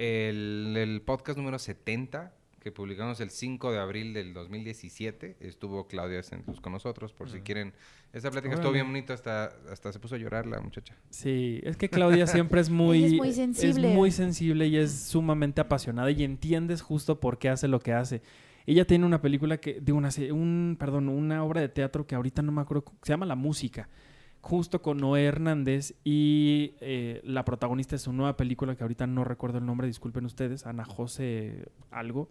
el, el podcast número 70 que publicamos el 5 de abril del 2017, estuvo Claudia Centros con nosotros, por si quieren. Esa plática estuvo bien bonita, hasta, hasta se puso a llorar la muchacha. Sí, es que Claudia siempre es muy, es muy sensible. es muy sensible y es sumamente apasionada y entiendes justo por qué hace lo que hace. Ella tiene una película que, de una, se- un, perdón, una obra de teatro que ahorita no me acuerdo, se llama La Música, justo con Noé Hernández y eh, la protagonista de su nueva película, que ahorita no recuerdo el nombre, disculpen ustedes, Ana José algo.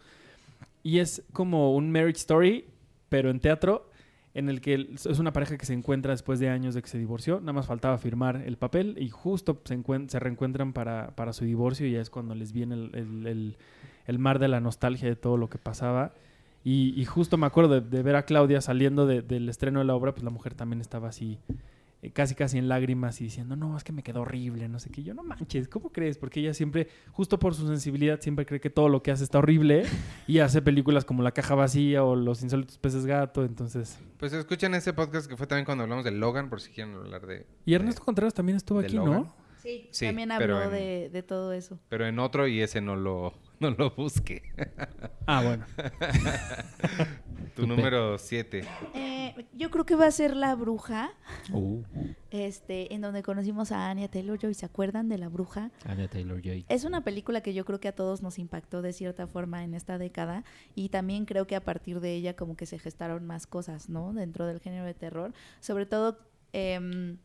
Y es como un marriage story, pero en teatro, en el que es una pareja que se encuentra después de años de que se divorció, nada más faltaba firmar el papel y justo se, se reencuentran para, para, su divorcio y ya es cuando les viene el, el, el, mar de la nostalgia de todo lo que pasaba. Y, justo me acuerdo de, ver a Claudia saliendo de, del estreno de la obra, pues la mujer también estaba así casi casi en lágrimas y diciendo, no, es que me quedó horrible, no sé qué. Yo, no manches, ¿cómo crees? Porque ella siempre, justo por su sensibilidad, siempre cree que todo lo que hace está horrible y hace películas como La Caja Vacía o Los Insólitos Peces Gato, entonces... Pues escuchen ese podcast que fue también cuando hablamos de Logan, por si quieren hablar de... Y Ernesto Contreras también estuvo aquí, ¿no? Sí, también habló de, de, todo eso. Pero en otro y ese no lo, no lo busque. ah, bueno. tu número 7. Eh, yo creo que va a ser La Bruja. Uh. Este, en donde conocimos a Anya Taylor-Joy. ¿Se acuerdan de La Bruja? Anya Taylor-Joy. Es una película que yo creo que a todos nos impactó de cierta forma en esta década. Y también creo que a partir de ella como que se gestaron más cosas, ¿no? Dentro del género de terror. Sobre todo... Eh,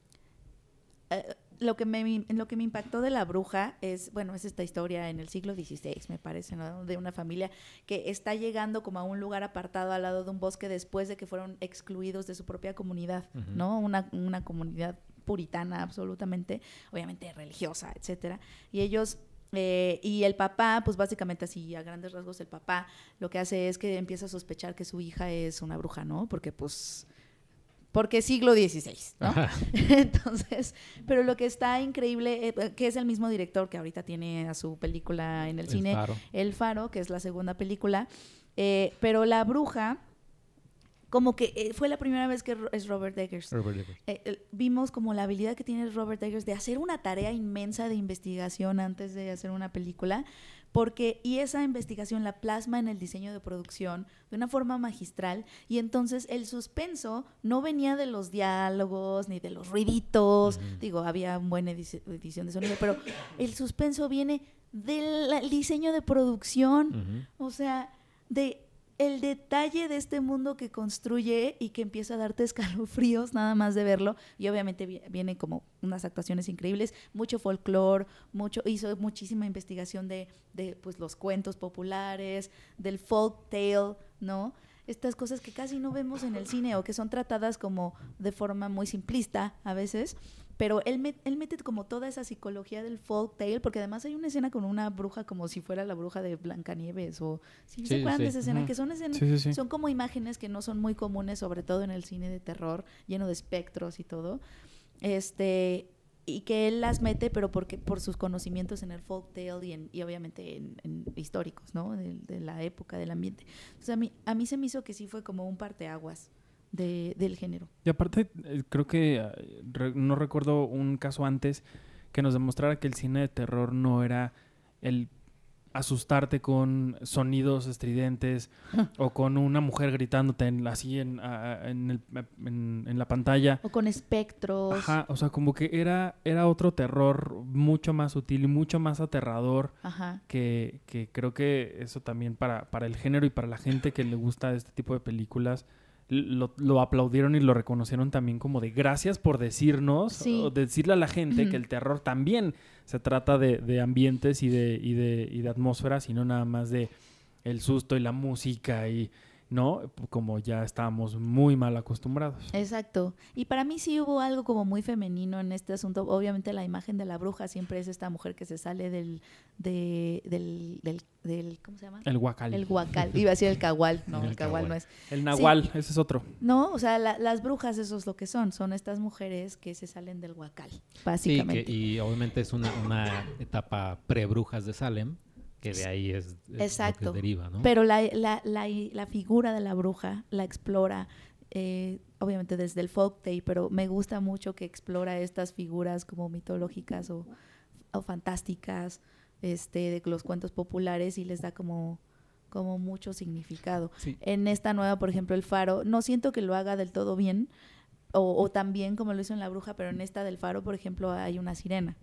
eh, lo que me lo que me impactó de la bruja es bueno es esta historia en el siglo XVI me parece ¿no? de una familia que está llegando como a un lugar apartado al lado de un bosque después de que fueron excluidos de su propia comunidad no una, una comunidad puritana absolutamente obviamente religiosa etcétera y ellos eh, y el papá, pues básicamente así, a grandes rasgos, el papá lo que hace es que empieza a sospechar que su hija es una bruja, ¿no? Porque pues porque siglo XVI, ¿no? Entonces, pero lo que está increíble, eh, que es el mismo director que ahorita tiene a su película en el, cine, El Faro, que es la segunda película, eh, pero La Bruja, como que eh, fue la primera vez que es Robert Eggers. Robert Eggers. vimos como la habilidad que tiene Robert Eggers de hacer una tarea inmensa de investigación antes de hacer una película, porque y esa investigación la plasma en el diseño de producción de una forma magistral y entonces el suspenso no venía de los diálogos ni de los ruiditos, digo, había buena edición de sonido, pero el suspenso viene del diseño de producción, o sea, de el detalle de este mundo que construye y que empieza a darte escalofríos nada más de verlo. Y obviamente viene como unas actuaciones increíbles, mucho folclore, mucho, hizo muchísima investigación de, de pues, los cuentos populares, del folk tale, ¿no? Estas cosas que casi no vemos en el cine o que son tratadas como de forma muy simplista a veces pero él, él mete como toda esa psicología del folk tale, porque además hay una escena con una bruja como si fuera la bruja de Blancanieves, o si se acuerdan de esa escena, que son escenas, son como imágenes que no son muy comunes, sobre todo en el cine de terror, lleno de espectros y todo. Este, y que él las mete, pero porque por sus conocimientos en el folk tale y, en, y obviamente en, históricos, ¿no? De, de, la época, del ambiente. Entonces a mí, a mí se me hizo que sí fue como un parteaguas del género. Y aparte, eh, creo que eh, no recuerdo un caso antes que nos demostrara que el cine de terror no era el asustarte con sonidos estridentes o con una mujer gritándote así en, en, la pantalla. O con espectros. Ajá, o sea, como que era, era otro terror mucho más sutil y mucho más aterrador. Ajá. Que, que creo que eso también para, para el género y para la gente que le gusta este tipo de películas lo, aplaudieron y lo reconocieron también como de gracias por decirnos, o decirle a la gente que el terror también se trata de, de ambientes y de, y, de, y de atmósferas y no nada más de el susto y la música y ¿no? Como ya estábamos muy mal acostumbrados. Exacto. Y para mí sí hubo algo como muy femenino en este asunto. Obviamente la imagen de la bruja siempre es esta mujer que se sale del, de, del, del, ¿cómo se llama? El guacal. El guacal. Iba a decir el cagual. No, el, cagual no es. El nahual, ese es otro. No, o sea, las brujas eso es lo que son. Son estas mujeres que se salen del guacal, básicamente. y obviamente es una, una etapa pre-brujas de Salem que de ahí es, Exacto. Lo que deriva, ¿no? Pero la, la, la, la, figura de la bruja la explora, eh, obviamente desde el folk tale, pero me gusta mucho que explora estas figuras como mitológicas o, o fantásticas este, de los cuentos populares y les da como como mucho significado. En esta nueva, por ejemplo, El Faro, no siento que lo haga del todo bien, o, o tan bien como lo hizo en La Bruja, pero en esta del Faro, por ejemplo, hay una sirena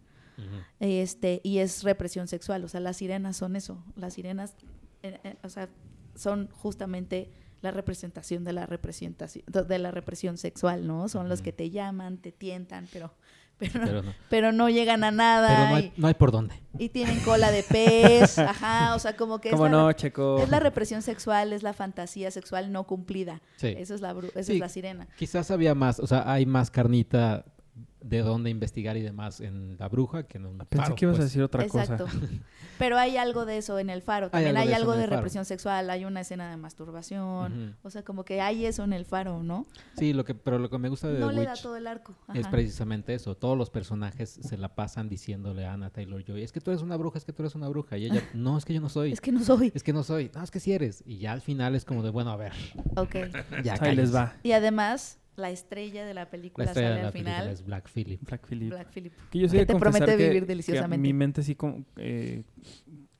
este, y es represión sexual, o sea, las sirenas son eso, las sirenas, eh, eh, o sea, son justamente la representación de la representación de la represión sexual, ¿no? Son los que te llaman, te tientan, pero pero, Pero no, pero no llegan a nada pero no y, hay, no hay por dónde. y tienen cola de pez, ajá, o sea, como que es ¿Cómo la, no, Checo? es la represión sexual, es la fantasía sexual no cumplida. Sí. Eso es la esa Sí. es la sirena. Quizás había más, o sea, hay más carnita de dónde investigar y demás en La Bruja que en un Pensé faro, que ibas a pues. decir otra Exacto. cosa. Pero hay algo de eso en el faro. También algo hay de algo de represión sexual, hay una escena de masturbación. O sea, como que hay eso en el faro, ¿no? Sí, lo que, pero lo que me gusta de No The le da todo el arco. es Ajá. precisamente eso. Todos los personajes se la pasan diciéndole a Anna Taylor Joy, es que tú eres una bruja, es que tú eres una bruja. Y ella, no, es que yo no soy. Es que no soy. Es que no soy. No, es que sí eres. Y ya al final es como de, bueno, a ver, Ok. ya Ahí les va. Y además, la estrella de la La película estrella sale de la al película final. es Black Phillip. Black Phillip. Black Phillip. Que yo sí Que te promete que- vivir que deliciosamente. mi mente sí con- eh,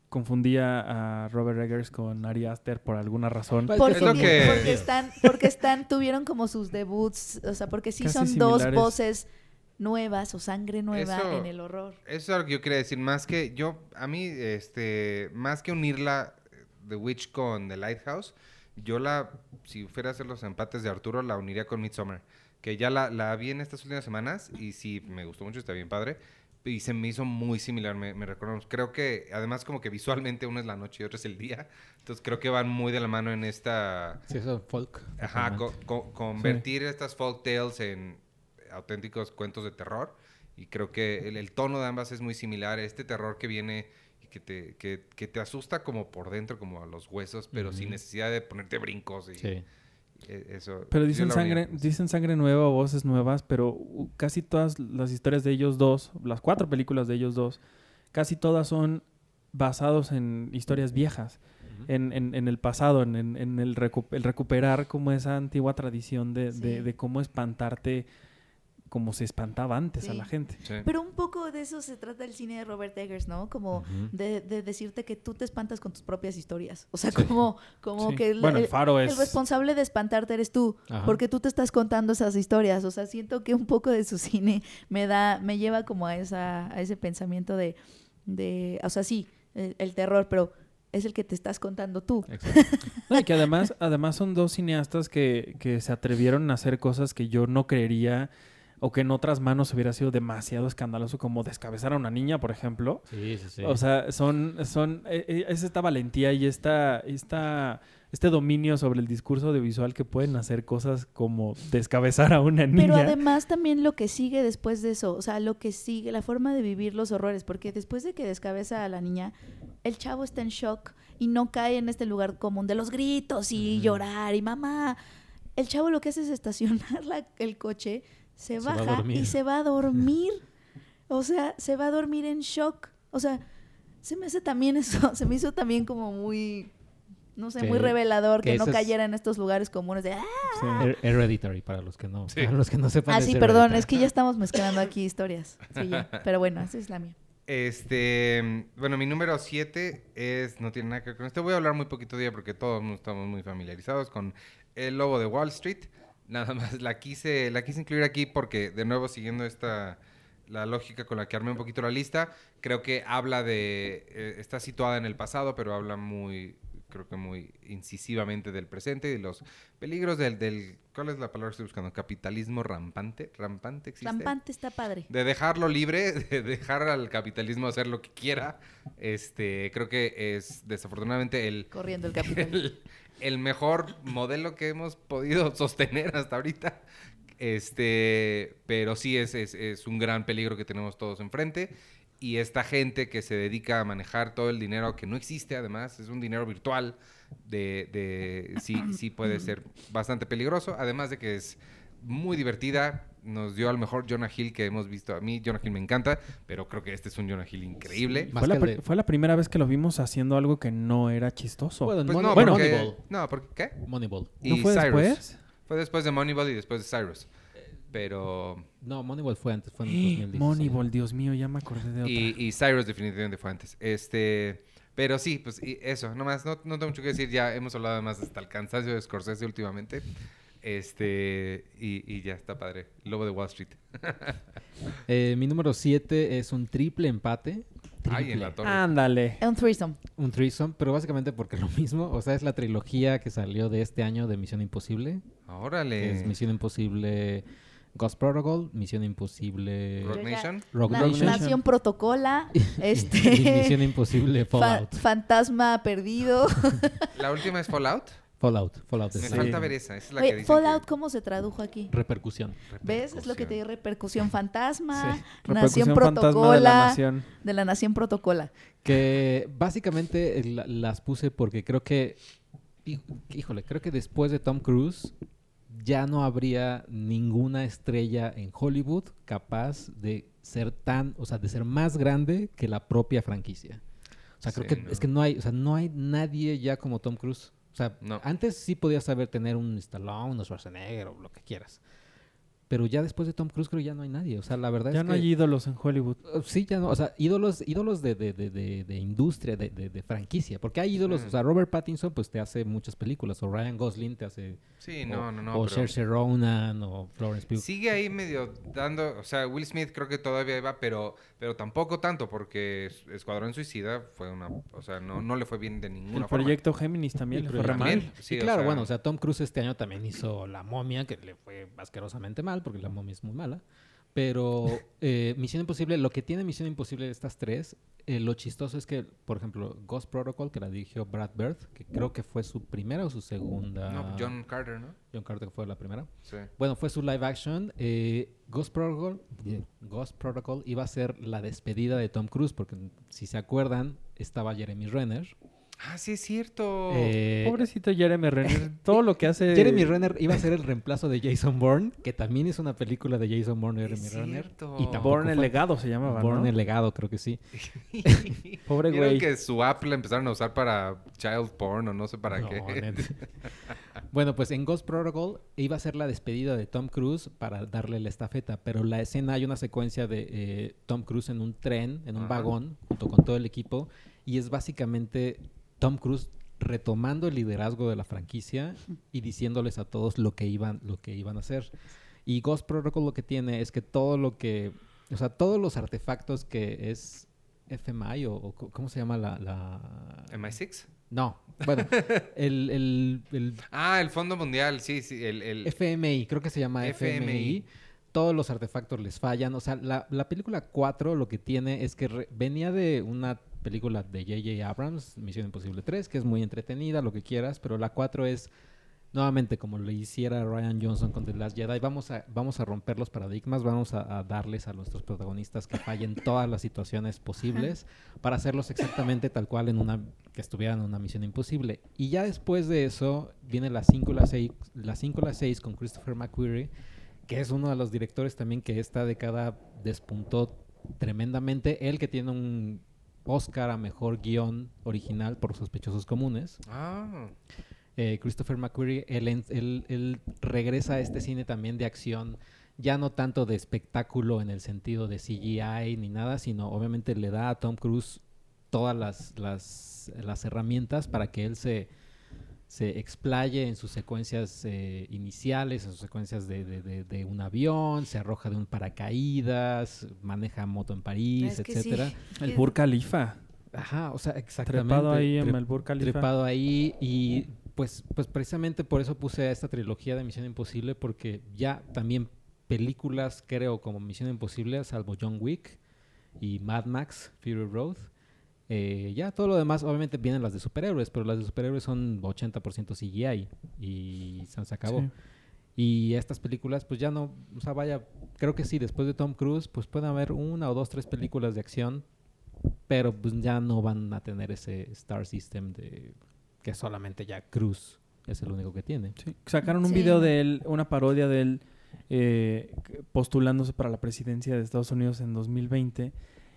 confundía a Robert Eggers con Ari Aster por alguna razón. Pues, Porque, Es lo ti- que- porque están, porque están, tuvieron como sus debuts, o sea, porque sí Casi son dos voces nuevas o sangre nueva Eso- en el horror. Eso es lo que yo quería decir. Más que yo, a mí, este, más que unirla eh, The Witch con The Lighthouse, yo la, si fuera a hacer los empates de Arturo, la uniría con Midsommar. Que ya la, la vi en estas últimas semanas y sí, me gustó mucho, está bien padre. Y se me hizo muy similar, me, me recuerdo. Creo que, además, como que visualmente uno es la noche y otro es el día. Entonces creo que van muy de la mano en esta... Sí, eso es folk. Ajá, co- co- convertir estas folk tales en auténticos cuentos de terror. Y creo que el, el tono de ambas es muy similar. Este terror que viene que te, que, que te asusta como por dentro, como a los huesos, pero sin necesidad de ponerte brincos. Y, Sí. e- eso, Pero dicen la sangre, dicen sangre nueva o voces nuevas, pero casi todas las historias de ellos dos, las cuatro películas de ellos dos, casi todas son basados en historias viejas, en, en- en el pasado, en, en- en el, recu- el recuperar como esa antigua tradición de, de cómo espantarte como se espantaba antes a la gente. Sí. Pero un poco de eso se trata el cine de Robert Eggers, ¿no? Como de, de decirte que tú te espantas con tus propias historias. O sea, Sí. como, como Sí. que el, bueno, el el- faro es... el responsable de espantarte eres tú, Ajá. porque tú te estás contando esas historias. O sea, siento que un poco de su cine me da, me lleva como a esa, a ese pensamiento de, de, o sea, sí, el, el terror, pero es el que te estás contando tú. Exacto. No, y que además, además son dos cineastas que, que se atrevieron a hacer cosas que yo no creería o que en otras manos hubiera sido demasiado escandaloso, como descabezar a una niña, por ejemplo. Sí, sí, sí. O sea, son, son, eh, eh, es esta valentía y esta, esta, este dominio sobre el discurso audiovisual que pueden hacer cosas como descabezar a una niña. Pero además también lo que sigue después de eso, o sea, lo que sigue, la forma de vivir los horrores, porque después de que descabeza a la niña, el chavo está en shock y no cae en este lugar común de los gritos y llorar y mamá. El chavo lo que hace es estacionar la- el coche, se, Se va a baja dormir. y se va a dormir. O sea, se va a dormir en shock. O sea, se me hace también eso, se me hizo también como muy, no sé, Que- muy revelador que, que no es- cayera en estos lugares comunes de, "Ah, Sí. Her- Hereditary, para los que no, Sí. para los que no sepan. Ah, sí, perdón, Hereditary. es que ya estamos mezclando aquí historias. Sí, ya. Pero bueno, esa es la mía. Este, bueno, mi número 7 es, no tiene nada que ver con esto. Voy a hablar muy poquito de ella porque todos estamos muy familiarizados con El Lobo de Wall Street. Nada más la quise, la quise incluir aquí porque, de nuevo, siguiendo esta, la lógica con la que armé un poquito la lista, creo que habla de, eh, está situada en el pasado, pero habla muy, creo que muy incisivamente del presente y de los peligros del, del, ¿cuál es la palabra que estoy buscando? Capitalismo rampante, rampante existe. Rampante está padre. De dejarlo libre, de dejar al capitalismo hacer lo que quiera. Este, creo que es desafortunadamente el, Corriendo el capitán. el, el mejor modelo que hemos podido sostener hasta ahorita. Este, pero sí es, es, es un gran peligro que tenemos todos enfrente. Y esta gente que se dedica a manejar todo el dinero que no existe, además, es un dinero virtual, de, de sí, sí puede ser bastante peligroso. Además de que es muy divertida. Nos dio al mejor Jonah Hill que hemos visto. A mí Jonah Hill me encanta, pero creo que este es un Jonah Hill increíble. Más Fue la, de- fue la primera vez que lo vimos haciendo algo que no era chistoso. Bueno, Pues Money- no, bueno, porque, Moneyball. no, porque ¿qué? Moneyball. ¿No y fue Cyrus. después? Fue después de Moneyball y después de Cyrus. Pero. No, Moneyball fue antes, fue en 2016. Moneyball, Dios mío, ya me acordé de otra. Y, y Cyrus definitivamente fue antes. Este. Pero sí, pues y eso, nomás, no, no tengo mucho que decir. Ya hemos hablado además hasta el cansancio de Scorsese últimamente. Este. Y, y ya está padre. Lobo de Wall Street. Eh, mi número 7 es un triple empate Ay, en la torre. Ándale. Un threesome. Un threesome, pero básicamente porque lo mismo, o sea, es la trilogía que salió de este año de Misión Imposible. Órale. es Misión Imposible Ghost Protocol, Misión Imposible Rock Nation. Rogue Na- Nation Nación Protocola. y este. Misión Imposible fa- Fallout. fantasma perdido. La última es Fallout. Fallout, Fallout Me Sí. falta ver esa. Esa es la Oye, que dicen Fallout, que- ¿cómo se tradujo aquí? repercusión. ¿Ves? Es lo que te digo, repercusión fantasma, Sí. nación Repercusión fantasma de la protocola, nación. de la nación protocola. Que básicamente eh, la- las puse porque creo que, hí- híjole, creo que después de Tom Cruise ya no habría ninguna estrella en Hollywood capaz de ser tan, o sea, de ser más grande que la propia franquicia. O sea, creo Sí, que no. es que no hay, o sea, no hay nadie ya como Tom Cruise. O sea, No. antes sí podías saber tener un Stallone, un Schwarzenegger o lo que quieras. Pero ya después de Tom Cruise creo que ya no hay nadie. O sea, la verdad Ya es no que... hay ídolos en Hollywood. Uh, Sí, ya no, o sea, ídolos, ídolos de, de, de, de, de industria, de, de, de franquicia, porque hay ídolos, Sí. o sea, Robert Pattinson pues te hace muchas películas, o Ryan Gosling te hace, Sí, o, no, no, no. o pero Saoirse Ronan, o Florence Pugh. Sigue ahí medio dando, o sea, Will Smith creo que todavía iba, pero, pero tampoco tanto, porque Es- Escuadrón Suicida fue una, o sea, no, no le fue bien de ninguna El forma. proyecto Géminis también le fue re mal. sí, y o claro, sea, bueno, o sea, Tom Cruise este año también hizo La Momia, que le fue asquerosamente mal, porque La Momia es muy mala. Pero eh, Misión Imposible, lo que tiene Misión Imposible de estas tres, eh, lo chistoso es que, por ejemplo, Ghost Protocol, que la dirigió Brad Bird, que creo que fue su primera o su segunda. No, John Carter, ¿no? John Carter fue la primera. Sí. Bueno, fue su live action. Eh, Ghost Protocol, Ghost Protocol iba a ser la despedida de Tom Cruise, porque si se acuerdan, estaba Jeremy Renner. Ah, sí es cierto. Eh, Pobrecito Jeremy Renner. Todo lo que hace. Jeremy Renner iba a ser el reemplazo de Jason Bourne, que también es una película de Jason Bourne y Es Jeremy Renner. cierto. Y Born el legado se llamaba, Bourne ¿no? el legado, creo que sí. Pobre ¿Vieron güey. que su app la empezaron a usar para child porn o no sé para No, qué? bueno, pues en Ghost Protocol iba a ser la despedida de Tom Cruise para darle la estafeta, pero la escena hay una secuencia de eh, Tom Cruise en un tren, en un Ajá. vagón, junto con todo el equipo, y es básicamente Tom Cruise retomando el liderazgo de la franquicia y diciéndoles a todos lo que iban, lo que iban a hacer. Y Ghost Protocol lo que tiene es que todo lo que, o sea, todos los artefactos que es FMI o, ¿cómo se llama la, la... ¿MI6? No, bueno, el, el, el Ah, el Fondo Mundial, sí, sí, el... el- FMI, creo que se llama FMI. FMI. Todos los artefactos les fallan. O sea, la, la película 4 lo que tiene es que re- venía de una película de J.J. Abrams, Misión Imposible 3, que es muy entretenida, lo que quieras, pero la 4 es nuevamente como le hiciera Ryan Johnson con The Last Jedi, vamos a, vamos a romper los paradigmas, vamos a, a darles a nuestros protagonistas que fallen todas las situaciones posibles para hacerlos exactamente tal cual en una que estuvieran en una misión imposible. Y ya después de eso viene la 5 y la 6, la 5 y la 6 con Christopher McQuarrie, que es uno de los directores también que esta década despuntó tremendamente, él que tiene un Oscar a mejor guion original por Sospechosos Comunes. Ah, Eh, Christopher McQuarrie, él, en- él- él regresa a este cine también de acción, ya no tanto de espectáculo en el sentido de CGI ni nada, sino obviamente le da a Tom Cruise todas las, las, las herramientas para que él se, se explaye en sus secuencias eh, iniciales, en sus secuencias de, de- de- de un avión, se arroja de un paracaídas, maneja moto en París, sí. etcétera. El Burj Khalifa. Ajá, o sea, exactamente. Trepado ahí en el Burj Khalifa. trepado ahí y pues, pues precisamente por eso puse a esta trilogía de Misión Imposible porque ya también películas creo como Misión Imposible, salvo John Wick y Mad Max, Fury Road. Eh, ya todo lo demás, obviamente vienen las de superhéroes, pero las de superhéroes son 80% CGI y se, se acabó. Sí. Y estas películas, pues ya no, o sea, vaya, creo que sí, después de Tom Cruise, pues pueden haber una o dos, tres películas de acción, pero pues ya no van a tener ese Star System de que solamente ya Cruise es el único que tiene. Sí. Sacaron un Sí. video de él, una parodia de él eh, postulándose para la presidencia de Estados Unidos en 2020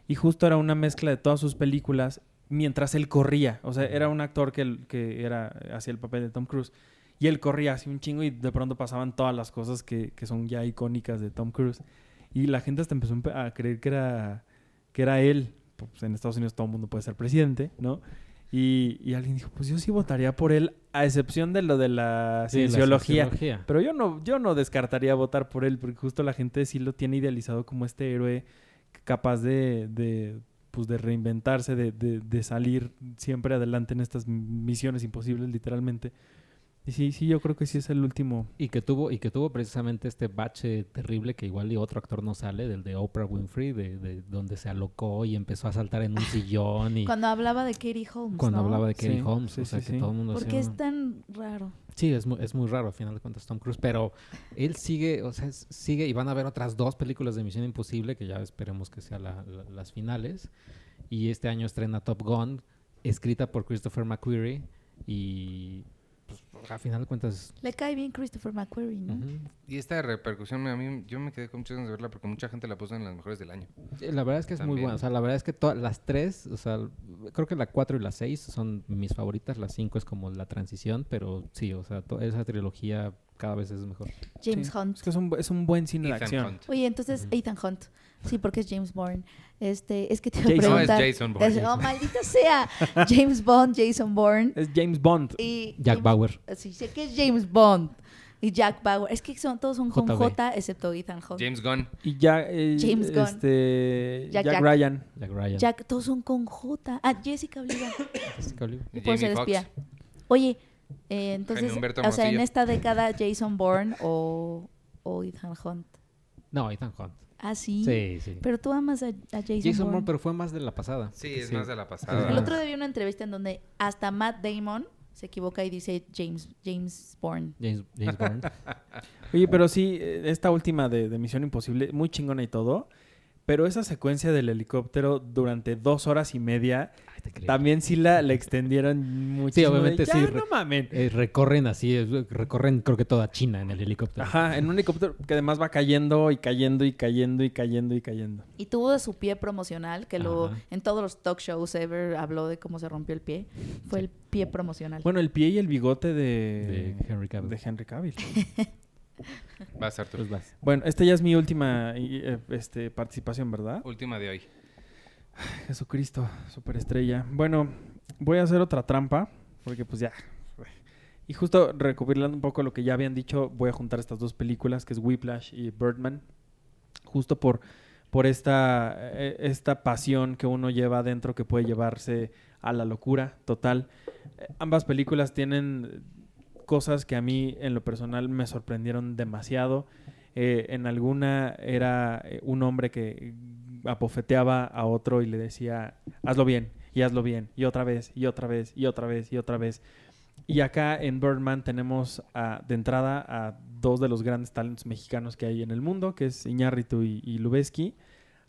y justo era una mezcla de todas sus películas mientras él corría. O sea, era un actor que, que era hacía el papel de Tom Cruise y él corría así un chingo y de pronto pasaban todas las cosas que, que son ya icónicas de Tom Cruise y la gente hasta empezó a creer que era que era él. Pues en Estados Unidos todo el mundo puede ser presidente, ¿no? Y, y alguien dijo, pues yo sí votaría por él, a excepción de lo de la Sí, la cienciología. Pero yo no, yo no descartaría votar por él, porque justo la gente sí lo tiene idealizado como este héroe capaz de, de pues de reinventarse, de, de, de salir siempre adelante en estas misiones imposibles, literalmente. Y sí, sí, yo creo que sí es el último. Y que tuvo, y que tuvo precisamente este bache terrible que igual y otro actor no sale, del de Oprah Winfrey, de, de donde se alocó y empezó a saltar en un sillón y Cuando hablaba de Katie Holmes, cuando ¿no? hablaba de Katie Sí, Holmes, sí, o sea sí, que sí. todo el mundo ¿Por hacía qué es tan raro? Sí, es muy, es muy raro al final de cuentas Tom Cruise, pero él sigue, o sea, sigue y van a haber otras dos películas de Misión Imposible que ya esperemos que sean la- las finales. Y este año estrena Top Gun, escrita por Christopher McQuarrie y pues, a final de cuentas... Le cae bien Christopher McQuarrie, ¿no? ujú. Y esta repercusión, a mí, yo me quedé con muchas ganas de verla porque mucha gente la puso en las mejores del año. Eh, La verdad es que es muy buena. O sea, la verdad es que todas las tres, o sea, creo que la 4 y la 6 son mis favoritas. La 5 es como la transición, pero sí, o sea, to- esa trilogía cada vez es mejor. James Sí, Hunt. Es que es un, es un buen cine de Ethan acción. Hunt. Oye, entonces. Ethan Hunt. Sí, porque es James Bond. Este, es que te Jason. No, es. Jason Bourne. Es- oh, maldita sea. James Bond, Jason Bourne. Es James Bond. Y Jack James- Bauer. Sí, sé que es James Bond. Y Jack Bauer. Es que son, todos son con JB. J, excepto Ethan Hunt. James Gunn. Y ya, eh, James Gunn. este, Jack Jack, Jack. Ryan. Jack Ryan. Jack, todos son con J. Ah, Jessica Oliva. Jessica Oliva. Y por ser espía. Oye, eh, entonces, o sea, en esta década Jason Bourne o, o Ethan Hunt. No, Ethan Hunt. Ah, sí. Sí, sí. Pero tú amas a, a Jason, Jason Bourne. Pero fue más de la pasada. Sí, es Sí. más de la El pasada. otro día vi una entrevista en donde hasta Matt Damon se equivoca y dice James, James Bourne. James, James Bourne. Oye, pero sí, eh, esta última de, de Misión Imposible, muy chingona y todo. Pero esa secuencia del helicóptero durante dos horas y media, Ay, también sí la, la extendieron muchísimo. de, obviamente "Ya, sí, no mamen. Eh, recorren así, recorren creo que toda China en el helicóptero. Ajá, en un helicóptero que además va cayendo y cayendo y cayendo y cayendo y cayendo. Y tuvo su pie promocional, que lo en todos los talk shows ever habló de cómo se rompió el pie. Fue Sí. el pie promocional. Bueno, el pie y el bigote de, De Henry Cavill. de Henry Cavill. Vas, Arthur. Pues vas. Bueno, esta ya es mi última eh, este, participación, ¿verdad? Última de hoy. Jesucristo, superestrella. Bueno, voy a hacer otra trampa, porque pues ya. Y justo recopilando un poco lo que ya habían dicho, voy a juntar estas dos películas, que es Whiplash y Birdman, justo por, por esta, eh, esta pasión que uno lleva adentro que puede llevarse a la locura total. Eh, ambas películas tienen cosas que a mí en lo personal me sorprendieron demasiado. Eh, en alguna era eh, un hombre que apofeteaba a otro y le decía, hazlo bien, y hazlo bien, y otra vez, y otra vez, y otra vez, y otra vez. Y acá en Birdman tenemos de entrada a dos de los grandes talentos mexicanos que hay en el mundo, que es Iñárritu y, y Lubeski,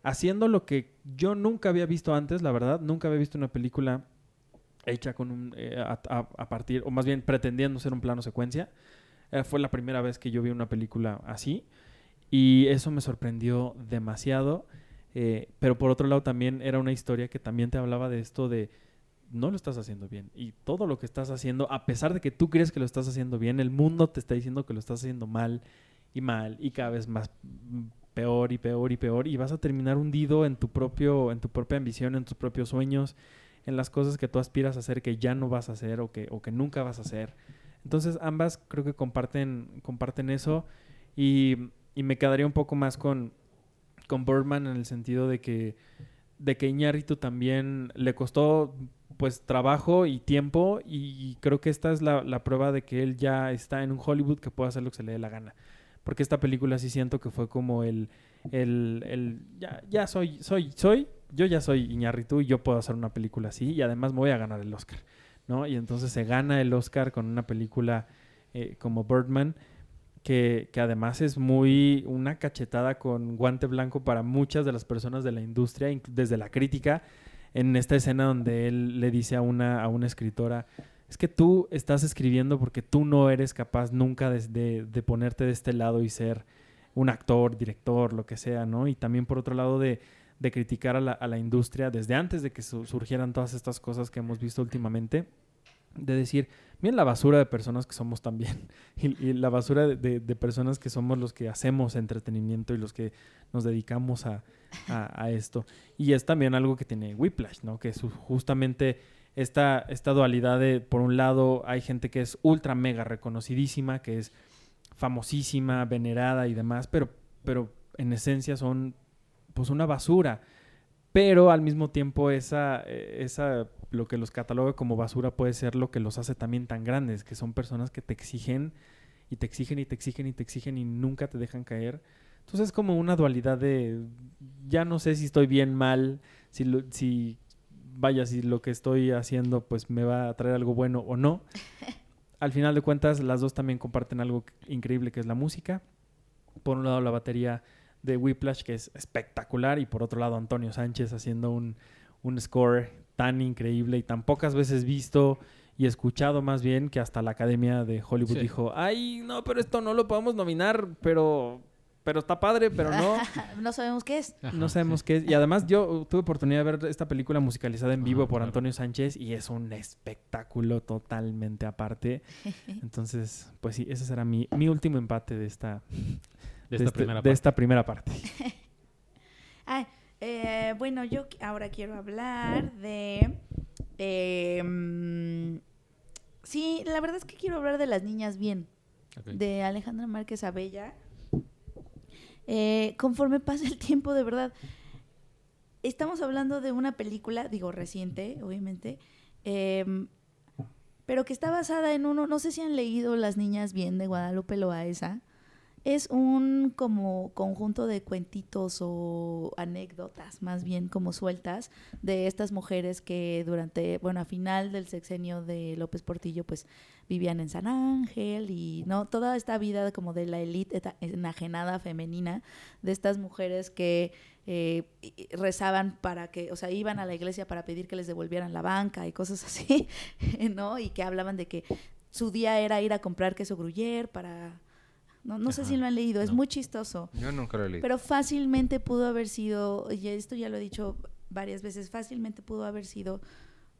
haciendo lo que yo nunca había visto antes, la verdad, nunca había visto una película hecha con un, eh, a, partir, o más bien pretendiendo ser un plano secuencia. Eh, fue la primera vez que yo vi una película así y eso me sorprendió demasiado. Eh, pero por otro lado también era una historia que también te hablaba de esto de no lo estás haciendo bien y todo lo que estás haciendo, a pesar de que tú crees que lo estás haciendo bien, el mundo te está diciendo que lo estás haciendo mal y mal y cada vez más mm, peor y peor y peor y vas a terminar hundido en tu propio en tu propia ambición, en tus propios sueños, en las cosas que tú aspiras a hacer que ya no vas a hacer o que o que nunca vas a hacer. Entonces ambas creo que comparten comparten eso y, y me quedaría un poco más con con Birdman en el sentido de que de que Iñárritu también le costó pues trabajo y tiempo y creo que esta es la, la prueba de que él ya está en un Hollywood que puede hacer lo que se le dé la gana. Porque esta película sí siento que fue como el, el, el ya, ya soy, soy, soy, yo ya soy Iñárritu y yo puedo hacer una película así y además me voy a ganar el Oscar, ¿no? Y entonces se gana el Oscar con una película eh, como Birdman que, que además es muy una cachetada con guante blanco para muchas de las personas de la industria, desde la crítica, en esta escena donde él le dice a una, a una escritora, es que tú estás escribiendo porque tú no eres capaz nunca de, de- de ponerte de este lado y ser un actor, director, lo que sea, ¿no? Y también por otro lado de, de criticar a la, a la industria desde antes de que su- surgieran todas estas cosas que hemos visto últimamente, de decir, miren la basura de personas que somos también, y, la basura de, de- personas que somos los que hacemos entretenimiento y los que nos dedicamos a, a- esto. Y es también algo que tiene Whiplash, ¿no? Que es justamente esta, esta dualidad de, por un lado, hay gente que es ultra mega reconocidísima, que es famosísima, venerada y demás, pero, pero en esencia son pues una basura. pero al mismo tiempo esa, eh, esa, lo que los cataloga como basura puede ser lo que los hace también tan grandes, que son personas que te exigen y te exigen y te exigen y te exigen y nunca te dejan caer. Entonces es como una dualidad de, ya no sé si estoy bien, mal, si, lo- si vaya, si lo que estoy haciendo pues me va a traer algo bueno o no. Al final de cuentas, las dos también comparten algo increíble que es la música. Por un lado, la batería de Whiplash, que es espectacular, y por otro lado, Antonio Sánchez haciendo un, un score tan increíble y tan pocas veces visto y escuchado más bien que hasta la Academia de Hollywood Sí. dijo, ay, no, pero esto no lo podemos nominar, pero, pero está padre, pero no. no sabemos qué es. Ajá, No sabemos sí. qué es. Y además yo tuve oportunidad de ver esta película musicalizada en vivo Ajá, por claro. Antonio Sánchez y es un espectáculo totalmente aparte. Entonces, pues sí, ese será mi, mi último empate de esta, De esta este- primera de parte. esta primera parte. Ah, eh, bueno, yo ahora quiero hablar de... eh, mm, sí, la verdad es que quiero hablar de Las Niñas Bien, de Alejandra Márquez Abella. Eh, conforme pasa el tiempo, de verdad, estamos hablando de una película, digo, reciente, obviamente, em, pero que está basada en uno, no sé si han leído Las Niñas Bien de Guadalupe Loaesa. Es un como conjunto de cuentitos o anécdotas, más bien como sueltas, de estas mujeres que durante, bueno, a final del sexenio de López Portillo, pues vivían en San Ángel y no toda esta vida como de la élite enajenada femenina de estas mujeres que eh, rezaban para que, o sea, iban a la iglesia para pedir que les devolvieran la banca y cosas así, ¿no? Y que hablaban de que su día era ir a comprar queso gruyere para... No, no sé si lo han leído, es no. muy chistoso. Yo nunca lo he leído. Pero fácilmente pudo haber sido, y esto ya lo he dicho varias veces, fácilmente pudo haber sido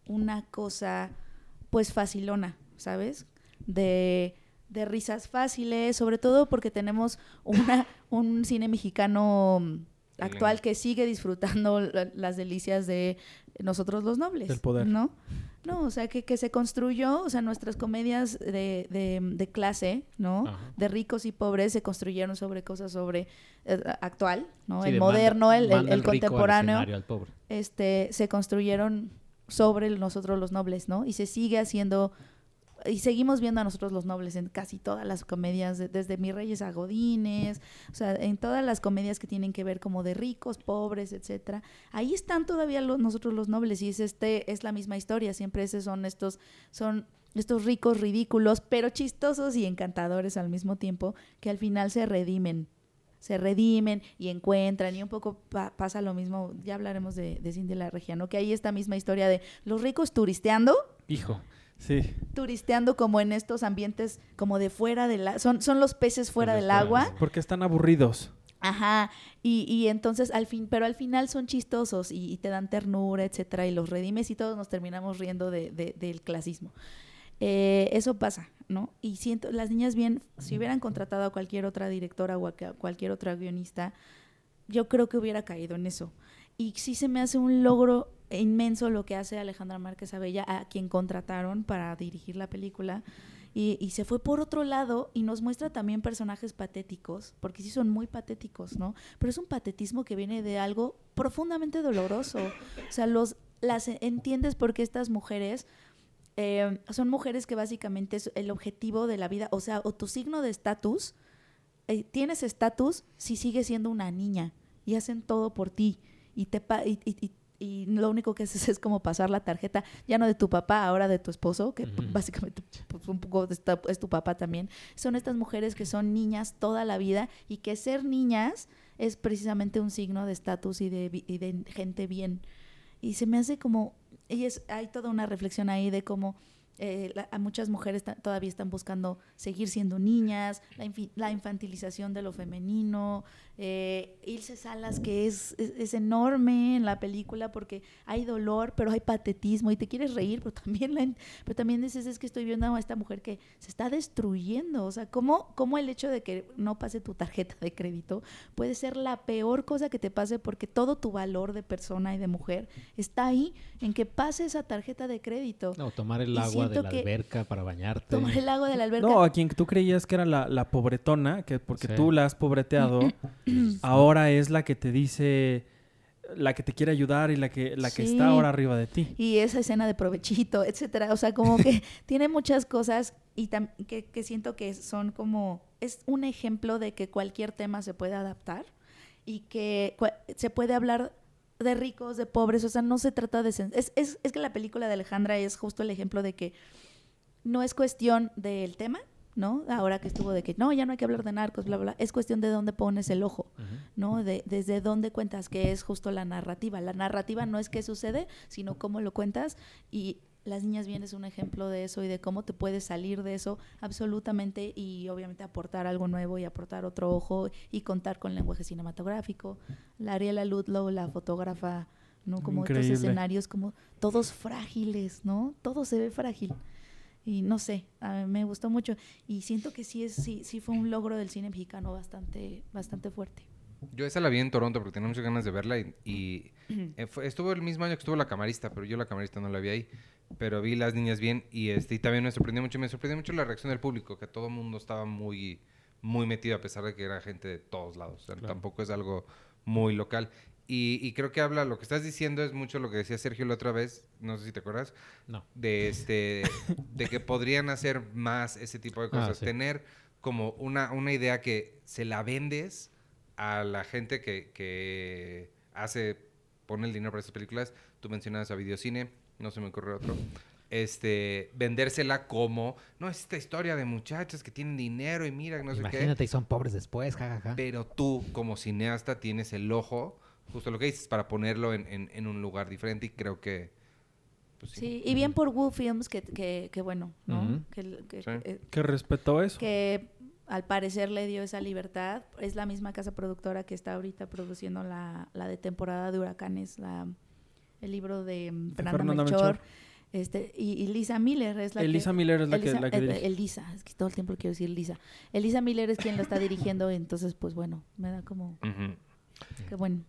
una cosa pues facilona, ¿sabes? De, de risas fáciles, sobre todo porque tenemos una, un cine mexicano mm, actual que sigue disfrutando la- las delicias de nosotros los nobles. Del poder. ¿No? No, o sea, que, que se construyó, o sea, nuestras comedias de, de, de clase, ¿no? Ajá. de ricos y pobres se construyeron sobre cosas sobre eh, actual, ¿no? Sí, el manda- moderno, el, el- manda el rico al contemporáneo, al pobre. este, se construyeron sobre nosotros los nobles, ¿no? Y se sigue haciendo y seguimos viendo a nosotros los nobles en casi todas las comedias, de- desde Mis Reyes a Godines, o sea, en todas las comedias que tienen que ver como de ricos, pobres, etcétera. Ahí están todavía los, nosotros los nobles y es este es la misma historia, siempre esos son estos son estos ricos ridículos, pero chistosos y encantadores al mismo tiempo que al final se redimen. Se redimen y encuentran, y un poco pa- pasa lo mismo. Ya hablaremos de, de Cindy la Regia, ¿no? Que hay esta misma historia de los ricos turisteando, Hijo, sí. turisteando como en estos ambientes como de fuera del agua. Son, son los peces fuera Los del agua. Porque están aburridos. Ajá. Y, y entonces al fin, pero al final son chistosos y, y te dan ternura, etcétera, y los redimes y todos nos terminamos riendo de, de- del clasismo. Eh, eso pasa, ¿no? Y siento, las niñas bien, si hubieran contratado a cualquier otra directora o a cualquier otra guionista, yo creo que hubiera caído en eso. Y sí se me hace un logro inmenso lo que hace Alejandra Márquez Abella, a quien contrataron para dirigir la película. Y, se fue por otro lado y nos muestra también personajes patéticos, porque sí son muy patéticos, ¿no? Pero es un patetismo que viene de algo profundamente doloroso. O sea, los, las entiendes porque estas mujeres eh, son mujeres que básicamente es el objetivo de la vida, o sea, o tu signo de estatus, eh, tienes estatus si sigues siendo una niña y hacen todo por ti y te pa- y, y- y- lo único que haces es como pasar la tarjeta ya no de tu papá ahora de tu esposo que básicamente pues, un poco es tu papá también. Son estas mujeres que son niñas toda la vida y que ser niñas es precisamente un signo de estatus y de, vi- y de gente bien. Y se me hace como y es hay toda una reflexión ahí de cómo eh, la- a muchas mujeres todavía están buscando seguir siendo niñas, la, infi- la infantilización de lo femenino, eh, Ilse Salas que es, es, es enorme en la película porque hay dolor, pero hay patetismo y te quieres reír, pero también, la pero también dices, es que estoy viendo a esta mujer que se está destruyendo, o sea, ¿cómo, cómo el hecho de que no pase tu tarjeta de crédito puede ser la peor cosa que te pase porque todo tu valor de persona y de mujer está ahí en que pase esa tarjeta de crédito. No, tomar el Y agua de la alberca para bañarte. Tomar el agua de la alberca. No, a quien tú creías que era la, la pobretona, que porque Sí. tú la has pobreteado, ahora es la que te dice, la que te quiere ayudar y la que, la que Sí. está ahora arriba de ti. Y esa escena de provechito, etcétera. O sea, como que tiene muchas cosas y que, que siento que son como. Es un ejemplo de que cualquier tema se puede adaptar y que se puede hablar de ricos, de pobres. O sea, no se trata de. Es, es, es que la película de Alejandra es justo el ejemplo de que no es cuestión del tema, ¿no? Ahora que estuvo de que no, ya no hay que hablar de narcos, bla, bla. Es cuestión de dónde pones el ojo. ¿no? De, desde dónde cuentas, que es justo la narrativa. La narrativa no es qué sucede, sino cómo lo cuentas. Y Las Niñas Bien es un ejemplo de eso y de cómo te puedes salir de eso absolutamente y obviamente aportar algo nuevo y aportar otro ojo y contar con lenguaje cinematográfico. La Ariela Ludlow, la fotógrafa, ¿no? Como Increíble. estos escenarios como todos frágiles, ¿no? Todo se ve frágil. Y no sé, a mí me gustó mucho y siento que sí es sí sí fue un logro del cine mexicano bastante bastante fuerte. Yo esa la vi en Toronto porque tenía muchas ganas de verla y, y, eh, fue- estuvo el mismo año que estuvo La Camarista, pero yo La Camarista no la vi ahí. Pero vi Las Niñas Bien y, este, y también me sorprendió mucho. Me sorprendió mucho la reacción del público, que todo el mundo estaba muy, muy metido a pesar de que era gente de todos lados. O sea, Claro. Tampoco es algo muy local. Y, y creo que habla, lo que estás diciendo es mucho lo que decía Sergio la otra vez, no sé si te acuerdas, No. de este de que podrían hacer más ese tipo de Ah, cosas sí. tener como una, una idea que se la vendes a la gente que, que hace pone el dinero para esas películas tú mencionabas a videocine no se me ocurre otro este vendérsela como no es esta historia de muchachas que tienen dinero y mira no sé qué Imagínate, y son pobres después, jajaja. pero tú, como cineasta, tienes el ojo, justo lo que dices, para ponerlo en, en- en un lugar diferente y creo que... pues, sí. Sí, y bien por Wu Films, que, que, que bueno, ¿no? Que, que- Sí. eh, Que respetó eso. que al parecer le dio esa libertad. Es la misma casa productora que está ahorita produciendo la, la de temporada de huracanes, la, el libro de, mm, Fernando, Fernanda Melchor. Melchor. Este, y, y Lisa Miller es la Elisa que... Miller es la Elisa, que, la que eh, dirige. Elisa, es que todo el tiempo quiero decir Lisa. Elisa Miller es quien lo está dirigiendo, entonces pues bueno, me da como que bueno,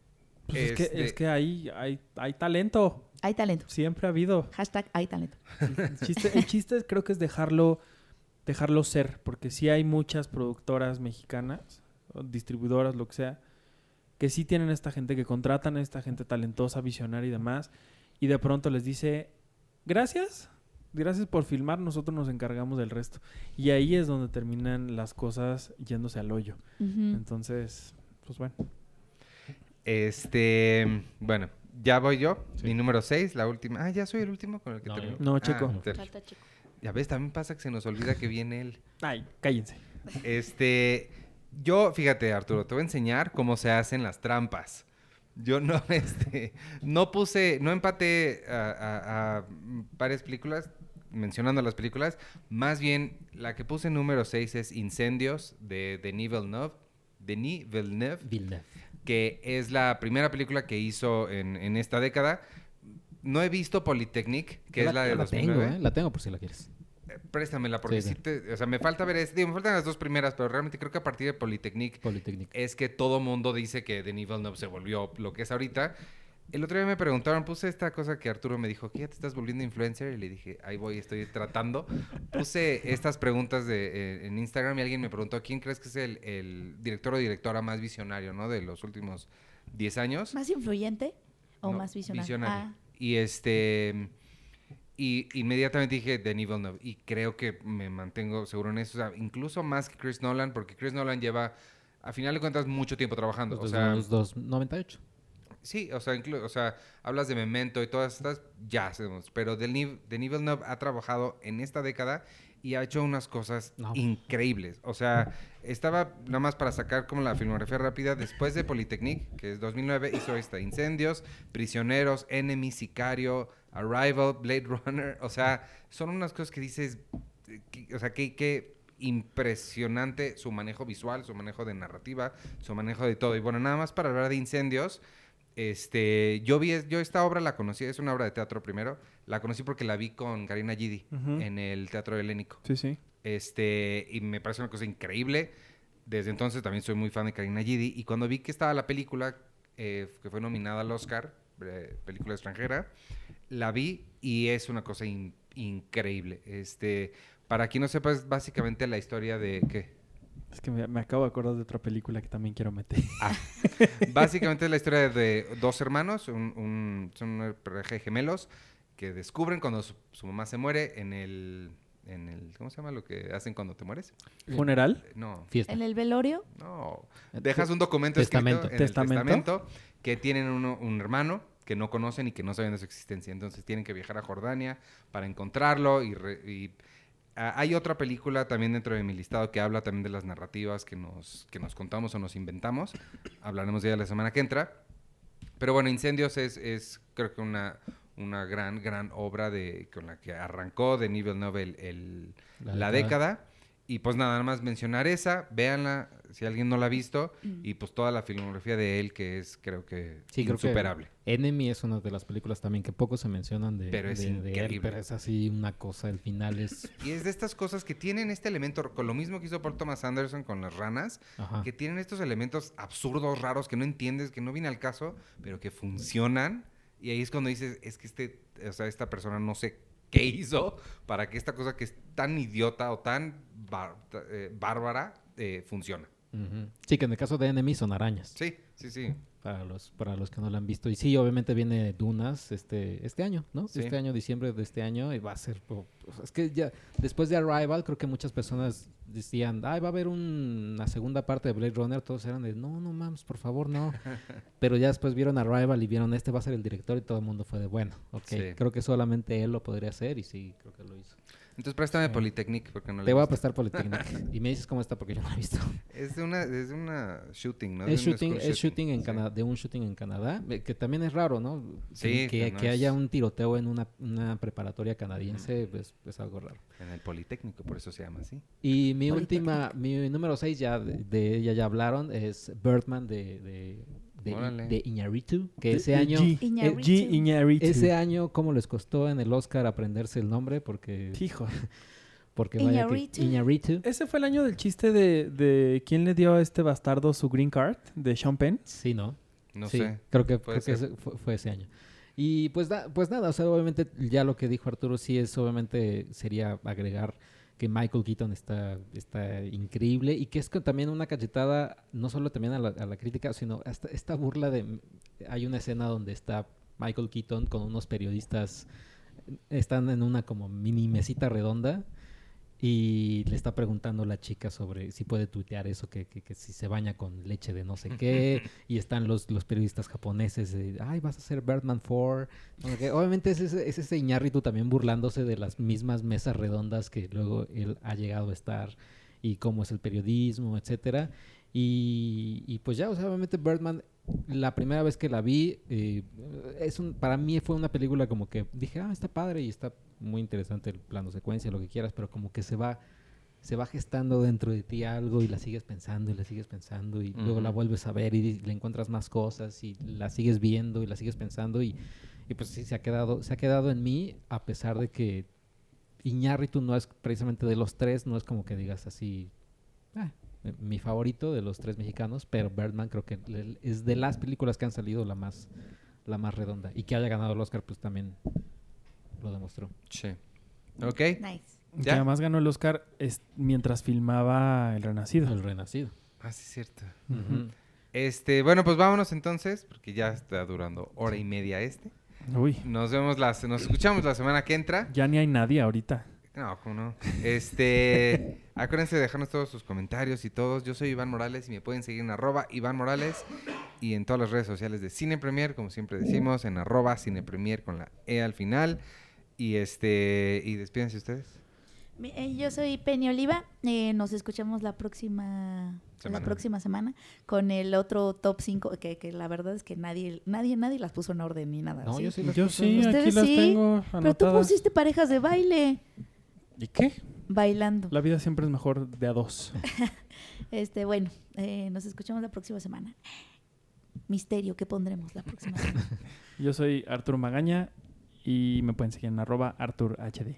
Pues es, que, Este- es que hay, hay, hay talento. hay talento. Siempre ha habido. Hashtag hay talento. El chiste, el chiste creo que es dejarlo, dejarlo ser, porque sí hay muchas productoras mexicanas, distribuidoras, lo que sea, que sí tienen esta gente, que contratan a esta gente talentosa, visionaria y demás, y de pronto les dice, gracias, gracias por filmar, nosotros nos encargamos del resto. Y ahí es donde terminan las cosas yéndose al hoyo. Entonces, pues bueno. Este, bueno, ya voy yo. Sí. Mi número 6, la última. Ah, ya soy el último con el que No, termino. No, Ah, Checo. Sergio. Falta chico. Ya ves, también pasa que se nos olvida que viene él. Ay, cállense. Este, yo, fíjate, Arturo, te voy a enseñar cómo se hacen las trampas. Yo no, este, no puse, no empaté a, a- a varias películas, mencionando las películas. Más bien, la que puse número 6 es Incendios de Denis Villeneuve. Denis Villeneuve Villeneuve. Que es la primera película que hizo en, en esta década. No he visto Polytechnic, que es la de tengo, 2009. ¿eh? La tengo por si la quieres. Eh, Préstamela, porque Sí, te- o sea, me falta ver, es- digo, me faltan las dos primeras, pero realmente creo que a partir de Polytechnic es que todo mundo dice que Denis Villeneuve se volvió lo que es ahorita. El otro día me preguntaron, puse esta cosa que Arturo me dijo, ¿qué ya te estás volviendo influencer? Y le dije, ahí voy, estoy tratando. Puse estas preguntas de, eh, en Instagram y alguien me preguntó, ¿quién crees que es el, el director o directora más visionario, ¿no? De los últimos 10 años. ¿Más influyente o No, más visionario? visionario. Ah, Y este. Y inmediatamente dije Denis Villeneuve. Y creo que me mantengo seguro en eso. O sea, incluso más que Chris Nolan, porque Chris Nolan lleva, a final de cuentas, mucho tiempo trabajando. Los, o sea, los, dos- 98. Sí, o sea, inclu- o sea, hablas de Memento y todas estas, ya sabemos. Pero Denis, Denis Villeneuve ha trabajado en esta década y ha hecho unas cosas No. increíbles. O sea, estaba nada más para sacar como la filmografía rápida. Después de Polytechnic, que es 2009, hizo esta: Incendios, Prisioneros, Enemy, Sicario, Arrival, Blade Runner. O sea, son unas cosas que dices. eh, que- o sea, que. que impresionante su manejo visual, su manejo de narrativa, su manejo de todo. Y bueno, nada más para hablar de incendios, este, yo vi, yo esta obra la conocí, es una obra de teatro primero, la conocí porque la vi con Karina Gidi en el Teatro Helénico. Sí, sí. Este, y me parece una cosa increíble. Desde entonces también soy muy fan de Karina Gidi. Y cuando vi que estaba la película, eh, que fue nominada al Oscar, eh, película extranjera, la vi y es una cosa in- increíble. Este, para quien no sepa, es básicamente la historia de... ¿Qué? Es que me, me acabo de acordar de otra película que también quiero meter. Básicamente es la historia de dos hermanos, un, un- son una pareja de gemelos que descubren cuando su, su mamá se muere en el, en el... ¿Cómo se llama lo que hacen cuando te mueres? ¿Funeral? Eh, No, Fiesta. En el velorio, no. Eh, Dejas un documento Testamento. escrito en ¿Testamento? el testamento que tienen uno- un hermano que no conocen y que no saben de su existencia. Entonces tienen que viajar a Jordania para encontrarlo y... re- y- Ah, hay otra película también dentro de mi listado que habla también de las narrativas que nos, que nos contamos o nos inventamos. Hablaremos de ella la semana que entra. Pero bueno, Incendios es, es creo que una, una gran, gran obra de, con la que arrancó de Nivel Nobel el, La la, década. década. Y pues nada más mencionar esa, véanla si alguien no la ha visto. Y pues toda la filmografía de él que es creo que Sí, creo que insuperable. Enemy es una de las películas también que poco se mencionan de, Pero es de- de él, increíble. pero es así una cosa, el final es... Y es de estas cosas que tienen este elemento, con lo mismo que hizo Paul Thomas Anderson con las ranas, Ajá. que tienen estos elementos absurdos, raros, que no entiendes, que no viene al caso, pero que funcionan. Y ahí es cuando dices, es que este, o sea, esta persona no sé qué hizo para que esta cosa que es tan idiota o tan eh, bárbara eh, funciona. Ujú. Sí, que en el caso de Enemy son arañas. Sí, sí, sí. Para los, para los que no lo han visto. Y sí, obviamente viene Dunas este, este año, ¿no? Sí. Este año, diciembre de este año, y va a ser... sea, es que ya, después de Arrival, creo que muchas personas decían, ay, va a haber un- una segunda parte de Blade Runner. Todos eran de, no, no mames, por favor, no. Pero ya después vieron Arrival y vieron, este va a ser el director, y todo el mundo fue de, bueno, ok. Sí. Creo que solamente él lo podría hacer, y sí, creo que lo hizo. Entonces préstame Polytechnic porque no le Te voy a prestar Polytechnic. y me dices cómo está porque yo no lo he visto. Es de una, es de una shooting, ¿no? Es de shooting, es shooting en sí. Canadá, de un shooting en Canadá, eh, que también es raro, ¿no? Sí, que, no que haya es- un tiroteo en una, una preparatoria canadiense pues, es algo raro. En el Politécnico, por eso se llama así. Y mi última, mi número 6 ya de, de ella ya hablaron, es Birdman de, de, de, Órale. de Iñárritu, que ese año, G. Iñárritu. Eh, G. Iñárritu. ese año, ¿cómo les costó en el Oscar aprenderse el nombre? Porque, Hijo. porque vaya que- Iñárritu. Ese fue el año del chiste de, de quién le dio a este bastardo su green card de Sean Penn. Sí, ¿no? No sí, sé. creo que, creo ese fue, fue ese año. Y pues, da- pues nada, o sea, obviamente ya lo que dijo Arturo sí es, obviamente sería agregar que Michael Keaton está, está increíble y que es también una cachetada, no solo también a la, a la crítica, sino hasta esta burla de... Hay una escena donde está Michael Keaton con unos periodistas, están en una como mini mesita redonda y le está preguntando la chica sobre si puede tuitear eso, que, que, que si se baña con leche de no sé qué, y están los, los periodistas japoneses de, ay, vas a ser Birdman 4. No sé qué. Obviamente es ese, es ese Iñárritu también burlándose de las mismas mesas redondas que luego él ha llegado a estar y cómo es el periodismo, etcétera. Y, y pues ya, o sea, obviamente Birdman, la primera vez que la vi, eh, es un, para mí fue una película como que dije, ah, está padre y está muy interesante el plano secuencia, lo que quieras, pero como que se va se va gestando dentro de ti algo y la sigues pensando y la sigues pensando y luego la vuelves a ver y le encuentras más cosas y la sigues viendo y la sigues pensando y, y pues sí se ha quedado se ha quedado en mí a pesar de que Iñárritu no es precisamente de los tres no es como que digas así "Ah, eh, mi favorito de los tres mexicanos pero Birdman creo que es de las películas que han salido la más la más redonda y que haya ganado el Oscar pues también lo demostró Sí. Ok. Nice. Que ¿Ya? además ganó el Oscar es- mientras filmaba El Renacido. el renacido Ah, sí, es cierto. Este, bueno, pues vámonos entonces, porque ya está durando hora y media este. Uy, Nos vemos las, nos escuchamos la semana que entra. ya ni hay nadie ahorita. No, ¿cómo no? Este, acuérdense de dejarnos todos sus comentarios y todos. Yo soy Iván Morales y me pueden seguir en arroba Iván Morales y en todas las redes sociales de Cine Premier, como siempre decimos, en arroba Cine Premier con la E al final. Y este, y despídense ustedes. Eh, Yo soy Penny Oliva. eh, nos escuchamos la próxima Semana. la próxima semana con el otro top 5 que, que la verdad es que nadie nadie nadie las puso en orden ni nada. no ¿sí? yo sí las Yo puse. sí, aquí las tengo Pero tú pusiste parejas de baile ¿Y qué? bailando. La vida siempre es mejor de a dos. Este, bueno, eh, nos escuchamos la próxima semana. Misterio, ¿qué pondremos la próxima semana? Yo soy Artur Magaña y me pueden seguir en arroba ArturHD.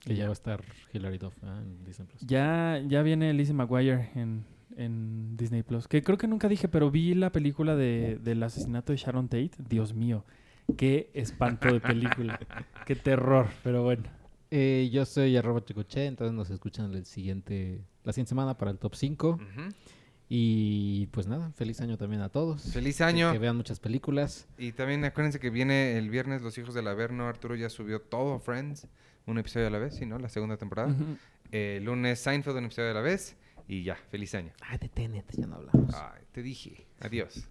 que ya va a estar Hilary Duff ah, en Disney Plus Ya, ya viene Lizzie McGuire en, en Disney Plus. Que creo que nunca dije, pero vi la película de, del asesinato de Sharon Tate. Dios mío, qué espanto de película. qué terror, pero bueno. Eh, yo soy arroba chicoche, entonces nos escuchan el siguiente la siguiente semana para el top 5. Ujú. Y pues nada, feliz año también a todos. Feliz año. Que, vean muchas películas. Y también acuérdense que viene el viernes Los Hijos del Averno. Arturo ya subió todo Friends, un episodio a la vez, ¿sí, no? La segunda temporada. Ujú. El lunes Seinfeld, un episodio a la vez. Y ya, feliz año. Ah, de Tenet, ya no hablamos. Ay, te dije. Adiós.